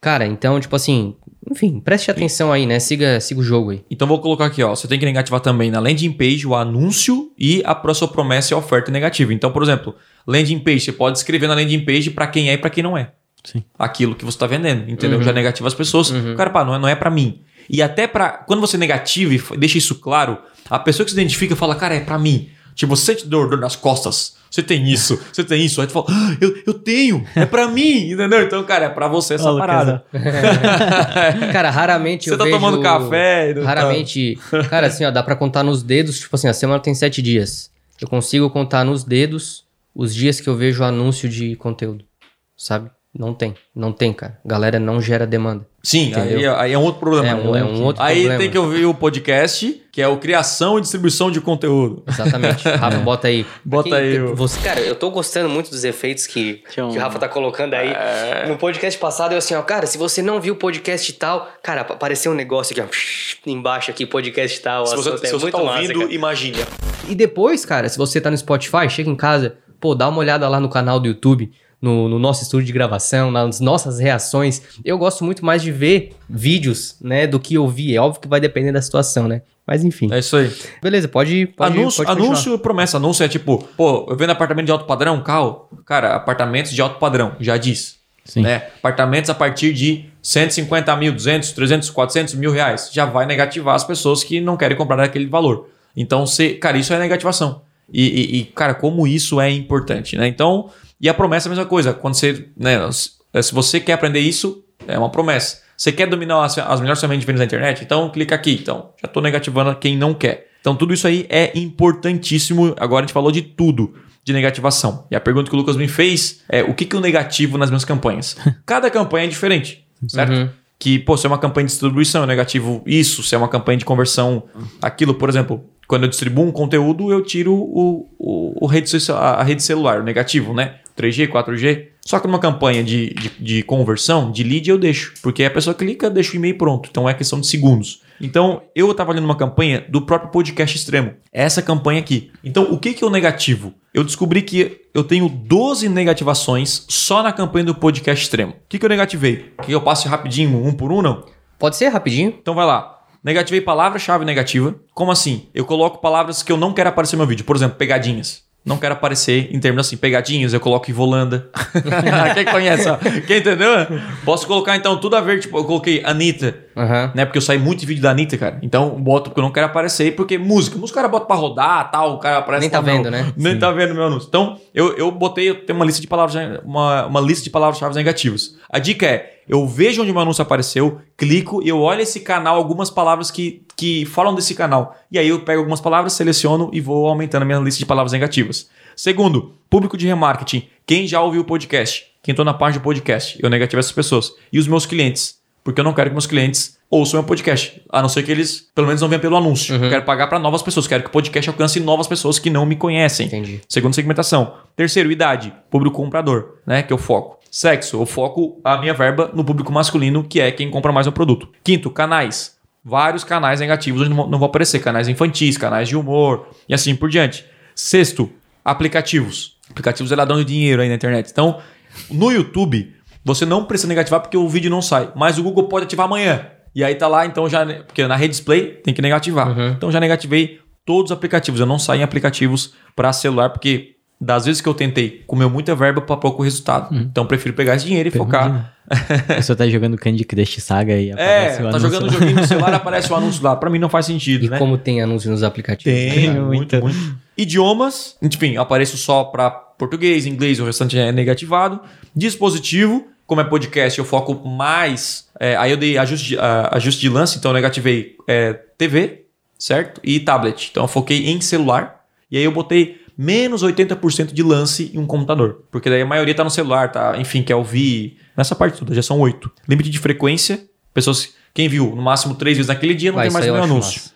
Cara, então, tipo assim, Enfim, preste atenção aí, né? Siga, siga o jogo aí. Então vou colocar aqui, ó. Você tem que negativar também na landing page o anúncio e a sua promessa e a oferta negativa. Então, por exemplo, landing page, você pode escrever na landing page para quem é e para quem não é. Sim. Aquilo que você está vendendo, entendeu? Já negativa as pessoas. Cara, pá, não é, não é para mim. E até para quando você negativa e deixa isso claro, a pessoa que se identifica fala, cara, é para mim. Tipo, você sente dor, dor nas costas. Você tem isso, você tem isso. Aí tu fala, ah, eu, eu tenho, é para mim, entendeu? Então, cara, é para você essa Lucas, parada. Cara, raramente Você eu tá vejo... tomando café tá. Raramente... Cara, assim, ó, dá pra contar nos dedos. Tipo assim, a semana tem sete dias. Eu consigo contar nos dedos os dias que eu vejo anúncio de conteúdo. Sabe? Não tem. Não tem, cara. Galera não gera demanda. Sim, aí, Entendeu? aí é um outro problema. É um, é um outro Aí problema. tem que ouvir o podcast, que é o Criação e Distribuição de Conteúdo. Exatamente. Rafa, bota aí. Bota aí o- Você, cara, eu tô gostando muito dos efeitos que, um- o Rafa tá colocando aí. É. No podcast passado, eu assim, ó, cara, se você não viu o podcast tal, cara, apareceu um negócio aqui, ó, embaixo aqui, podcast tal. Se você, é se você muito tá massa, ouvindo, cara. imagine. E depois, cara, se você tá no Spotify, chega em casa, pô, dá uma olhada lá no canal do YouTube, no, no nosso estúdio de gravação, nas nossas reações. Eu gosto muito mais de ver vídeos, né, do que ouvir. É óbvio que vai depender da situação, né? Mas enfim. É isso aí. Beleza, pode. pode anúncio, pode anúncio e promessa. Anúncio é tipo, pô, eu vendo apartamento de alto padrão, carro. Cara, apartamentos de alto padrão, já diz. Sim. Né? Apartamentos a partir de 150 mil, 200, 300, 400 mil reais. Já vai negativar as pessoas que não querem comprar naquele valor. Então, você, cara, isso é negativação. E, e- e, cara, como isso é importante, né? Então, e a promessa é a mesma coisa. Quando você, né, se você quer aprender isso, é uma promessa. Você quer dominar as, as melhores ferramentas de vendas na internet? Então, clica aqui. Então, já estou negativando quem não quer. Então, tudo isso aí é importantíssimo. Agora a gente falou de tudo de negativação. E a pergunta que o Lucas me fez é o que, que é o negativo nas minhas campanhas? Cada campanha é diferente, certo? Uhum. Que, pô, se é uma campanha de distribuição, é negativo isso. Se é uma campanha de conversão, aquilo. Por exemplo, quando eu distribuo um conteúdo, eu tiro o, o, o rede, a rede celular, o negativo, né? 3G, 4G. Só que numa campanha de, de, de conversão, de lead, eu deixo. Porque a pessoa clica, deixa o e-mail pronto. Então é questão de segundos. Então, eu estava olhando uma campanha do próprio podcast extremo. É Essa campanha aqui. Então, o que, que é o negativo? Eu descobri que eu tenho 12 negativações só na campanha do podcast extremo. O que, que eu negativei? Que eu passe rapidinho, um por um, não? Pode ser rapidinho? Então vai lá. Negativei palavra-chave negativa. Como assim? Eu coloco palavras que eu não quero aparecer no meu vídeo. Por exemplo, pegadinhas. Não quero aparecer em termos assim, pegadinhas, eu coloco Ivolanda. Quem conhece? ó? Quem entendeu? Posso colocar então tudo a ver, tipo, eu coloquei Anitta, Aham. né? Porque eu saí muito de vídeo da Anitta, cara. Então boto porque eu não quero aparecer, porque música, música o cara bota pra rodar tal, o cara aparece Nem tá vendo, né? Nem tá vendo meu anúncio. Então, eu, eu botei, eu tenho uma lista de palavras, uma, uma lista de palavras-chave negativas. A dica é, eu vejo onde o meu anúncio apareceu, clico e eu olho esse canal, algumas palavras que, que falam desse canal. E aí eu pego algumas palavras, seleciono e vou aumentando a minha lista de palavras negativas. Segundo, público de remarketing. Quem já ouviu o podcast? Quem tô na página do podcast? Eu negativo essas pessoas. E os meus clientes? Porque eu não quero que meus clientes ouçam meu podcast. A não ser que eles, pelo menos, não venham pelo anúncio. Eu quero pagar para novas pessoas. Quero que o podcast alcance novas pessoas que não me conhecem. Entendi. Segundo, segmentação. Terceiro, idade. Público comprador, né? Que eu foco. Sexo. Eu foco a minha verba no público masculino, que é quem compra mais o produto. Quinto, canais. Vários canais negativos onde não vão- aparecer. Canais infantis, canais de humor e assim por diante. Sexto, aplicativos. Aplicativos é ladrão de dinheiro aí na internet. Então, no YouTube, você não precisa negativar porque o vídeo não sai. Mas o Google pode ativar amanhã. E aí tá lá, então já. Porque na rede display tem que negativar. Então já negativei todos os aplicativos. Eu não saio em aplicativos para celular, porque das vezes que eu tentei, comeu muita verba para pouco resultado. Então eu prefiro pegar esse dinheiro e focar. A pessoa tá jogando Candy Crush Saga e É, aparece o tá anúncio jogando lá. joguinho no celular aparece o anúncio lá. Para mim não faz sentido, E né? como tem anúncio nos aplicativos? Tem, muito, muito. muito. Idiomas, enfim, apareço só para português, inglês, o restante é negativado. Dispositivo, como é podcast, eu foco mais. é, aí eu dei ajuste de, ah, ajuste de lance, então eu negativei é, TV, certo? E tablet. Então eu foquei em celular. E aí eu botei menos 80% de lance em um computador. Porque daí a maioria tá no celular, tá? Enfim, quer ouvir. Nessa parte toda, já são oito. Limite de frequência, pessoas. Quem viu no máximo três vezes naquele dia não Vai, tem mais nenhum anúncio.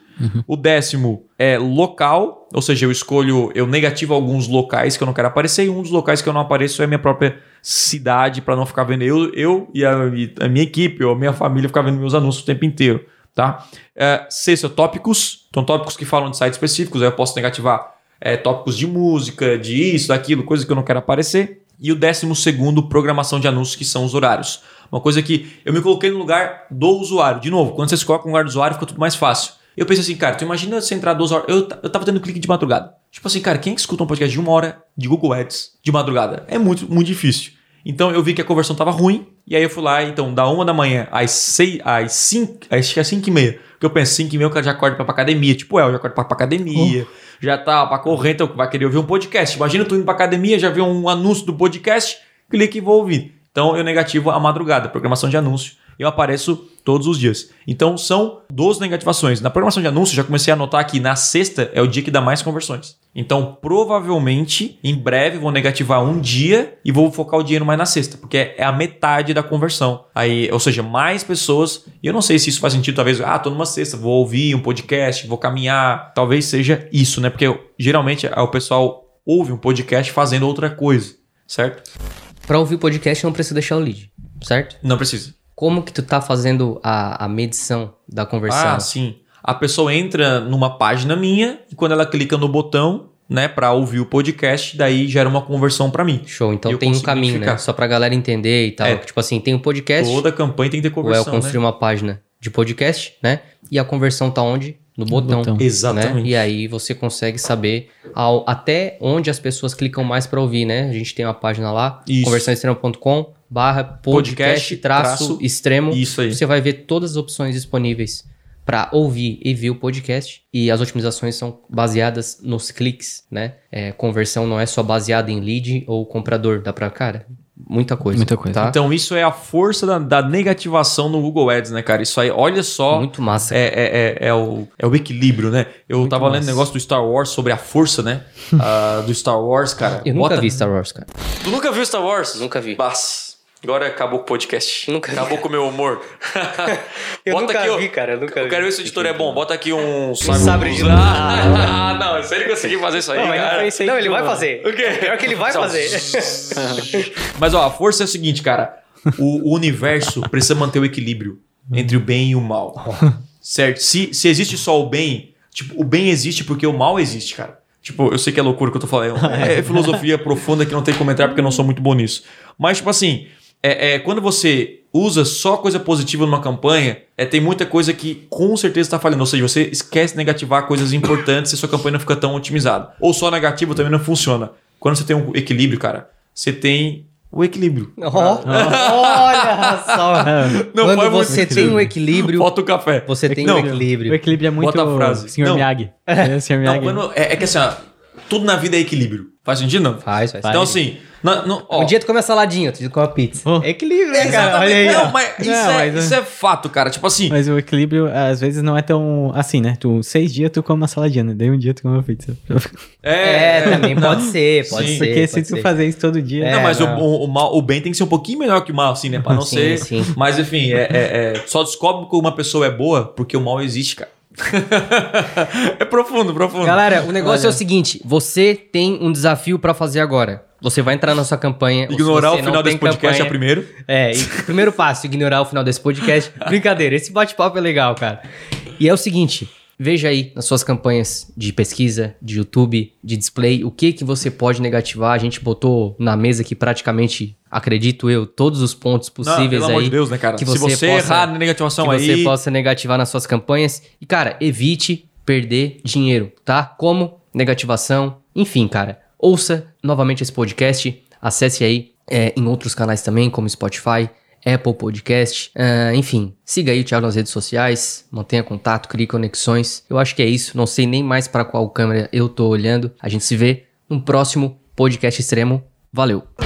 O décimo é local, ou seja, eu escolho, eu negativo alguns locais que eu não quero aparecer e um dos locais que eu não apareço é a minha própria cidade para não ficar vendo eu, eu e, a, e a minha equipe ou a minha família ficar vendo meus anúncios o tempo inteiro, tá? É, sexto, tópicos, então tópicos que falam de sites específicos, aí eu posso negativar é, tópicos de música, de isso, daquilo, coisas que eu não quero aparecer. E o décimo segundo, programação de anúncios, que são os horários. Uma coisa que eu me coloquei no lugar do usuário. De novo, quando você se coloca no lugar do usuário, fica tudo mais fácil. Eu pensei assim, cara, tu imagina você entrar duas horas. Eu, eu tava tendo clique de madrugada. Tipo assim, cara, quem é que escuta um podcast de uma hora de Google Ads de madrugada? É muito, muito difícil. Então eu vi que a conversão tava ruim, e aí eu fui lá, então, da uma da manhã às seis, às cinco, acho que é cinco e meia. Porque eu penso, cinco e meia o cara já acorda pra, academia. Tipo, é, eu já acordo pra, pra academia, já tá pra correr, então vai querer ouvir um podcast. Imagina tu indo pra academia, já viu um anúncio do podcast, clique e vou ouvir. Então eu negativo a madrugada, programação de anúncio. Eu apareço todos os dias. Então são 12 negativações. Na programação de anúncio, já comecei a notar que na sexta é o dia que dá mais conversões. Então, provavelmente, em breve, vou negativar um dia e vou focar o dinheiro mais na sexta, porque é a metade da conversão. Aí, ou seja, mais pessoas. E eu não sei se isso faz sentido, talvez, ah, tô numa sexta, vou ouvir um podcast, vou caminhar. Talvez seja isso, né? Porque geralmente o pessoal ouve um podcast fazendo outra coisa, certo? Para ouvir o podcast não precisa deixar o lead, certo? Não precisa. Como que tu tá fazendo a, a medição da conversão? Ah, sim. A pessoa entra numa página minha e quando ela clica no botão, né, para ouvir o podcast, daí gera uma conversão para mim. Show. Então Eu tem um caminho, né? identificar. Só pra galera entender e tal. É. Tipo assim, tem um podcast, Toda campanha tem que ter ou é eu conversão, construir né? uma página de podcast, né? E a conversão tá onde? No botão. botão. né? Exatamente. E aí você consegue saber ao- até onde as pessoas clicam mais para ouvir, né? A gente tem uma página lá, Isso. conversãoextrema.com barra podcast Podcast, traço traço, extremo. Isso aí. Você vai ver todas as opções disponíveis para ouvir e ver o podcast. E as otimizações são baseadas nos cliques, né? É, conversão não é só baseada em lead ou comprador. Dá pra, cara, muita coisa. Muita coisa. Tá? Então isso é a força da, da negativação no Google Ads, né, cara? Isso aí, olha só. Muito massa. É, é, é, é o, é o equilíbrio, né? Eu Muito tava lendo massa. negócio do Star Wars sobre a força, né? Ah, do Star Wars, cara. Eu nunca Bota- vi Star Wars, cara. Tu nunca viu Star Wars? Nunca vi. Bas. Agora acabou o podcast. Nunca vi, Acabou com o meu humor. Eu Bota nunca aqui, vi, cara, eu nunca Eu vi. quero ver se o editor é bom. Bota aqui um sabre de luz. Ah, não, se ele conseguir fazer isso aí, Não, não cara. isso aí Não, ele vai fazer. O quê? Pior que ele vai fazer. Mas ó, a força é o seguinte, cara. O, o universo precisa manter o equilíbrio entre o bem e o mal. Certo? Se, se existe só o bem, tipo, o bem existe porque o mal existe, cara. Tipo, eu sei que é loucura que eu tô falando. É filosofia profunda que não tem como entrar porque eu não sou muito bom nisso. Mas, tipo assim, é, é, quando você usa só coisa positiva numa campanha, é, tem muita coisa que com certeza está falhando. Ou seja, você esquece de negativar coisas importantes e sua campanha não fica tão otimizada. Ou só negativo também não funciona. Quando você tem um equilíbrio, cara, você tem o equilíbrio. Ó, Olha só. Não Quando muito você tem um equilíbrio, Bota o café. você tem Não, um equilíbrio. O equilíbrio é muito Bota a frase. Sr. Não. Miyagi. É, Sr. Não, Miyagi. quando- é, é que assim, ó, tudo na vida é equilíbrio. Faz sentido, não? Faz, faz. Então, assim, na- no- ó, Um dia tu come a saladinha, outro dia tu come a pizza. Oh. É equilíbrio, né, cara? Olha aí. Não, mas isso, Não, é, mas- isso é fato, cara. Tipo assim, Mas o equilíbrio, às vezes, não é tão assim, né? Tu, seis dias tu come uma saladinha, né? Daí um dia tu come uma pizza. É, também não. pode ser, pode Sim. ser. Porque se pode tu ser. fazer isso todo dia... É, não, mas o, não. o, o mal, o bem tem que ser um pouquinho melhor que o mal, assim, né? Pra não Sim, ser. sim. Mas enfim, é, é- é- só descobre que uma pessoa é boa porque o mal existe, cara. é profundo, profundo. Galera, o negócio Olha. é o seguinte: você tem um desafio pra fazer agora. Você vai entrar na sua campanha. Ignorar o final desse podcast é campanha- o primeiro. É, e o primeiro passo, ignorar o final desse podcast. Brincadeira, esse bate-papo é legal, cara. E é o seguinte, veja aí nas suas campanhas de pesquisa, de YouTube, de display, o que que você pode negativar. A gente botou na mesa aqui praticamente, acredito eu, todos os pontos Não, possíveis pelo aí. de Deus, né, que Se você você possa- errar na negativação que aí. você possa negativar nas suas campanhas. E, cara, evite perder dinheiro, tá? Como negativação. Enfim, cara, ouça novamente esse podcast. Acesse aí é, em outros canais também, como Spotify, Apple Podcast. ah, enfim, siga aí o Thiago nas redes sociais. Mantenha contato, crie conexões. Eu acho que é isso. Não sei nem mais para qual câmera eu tô olhando. A gente se vê no próximo podcast extremo. Valeu!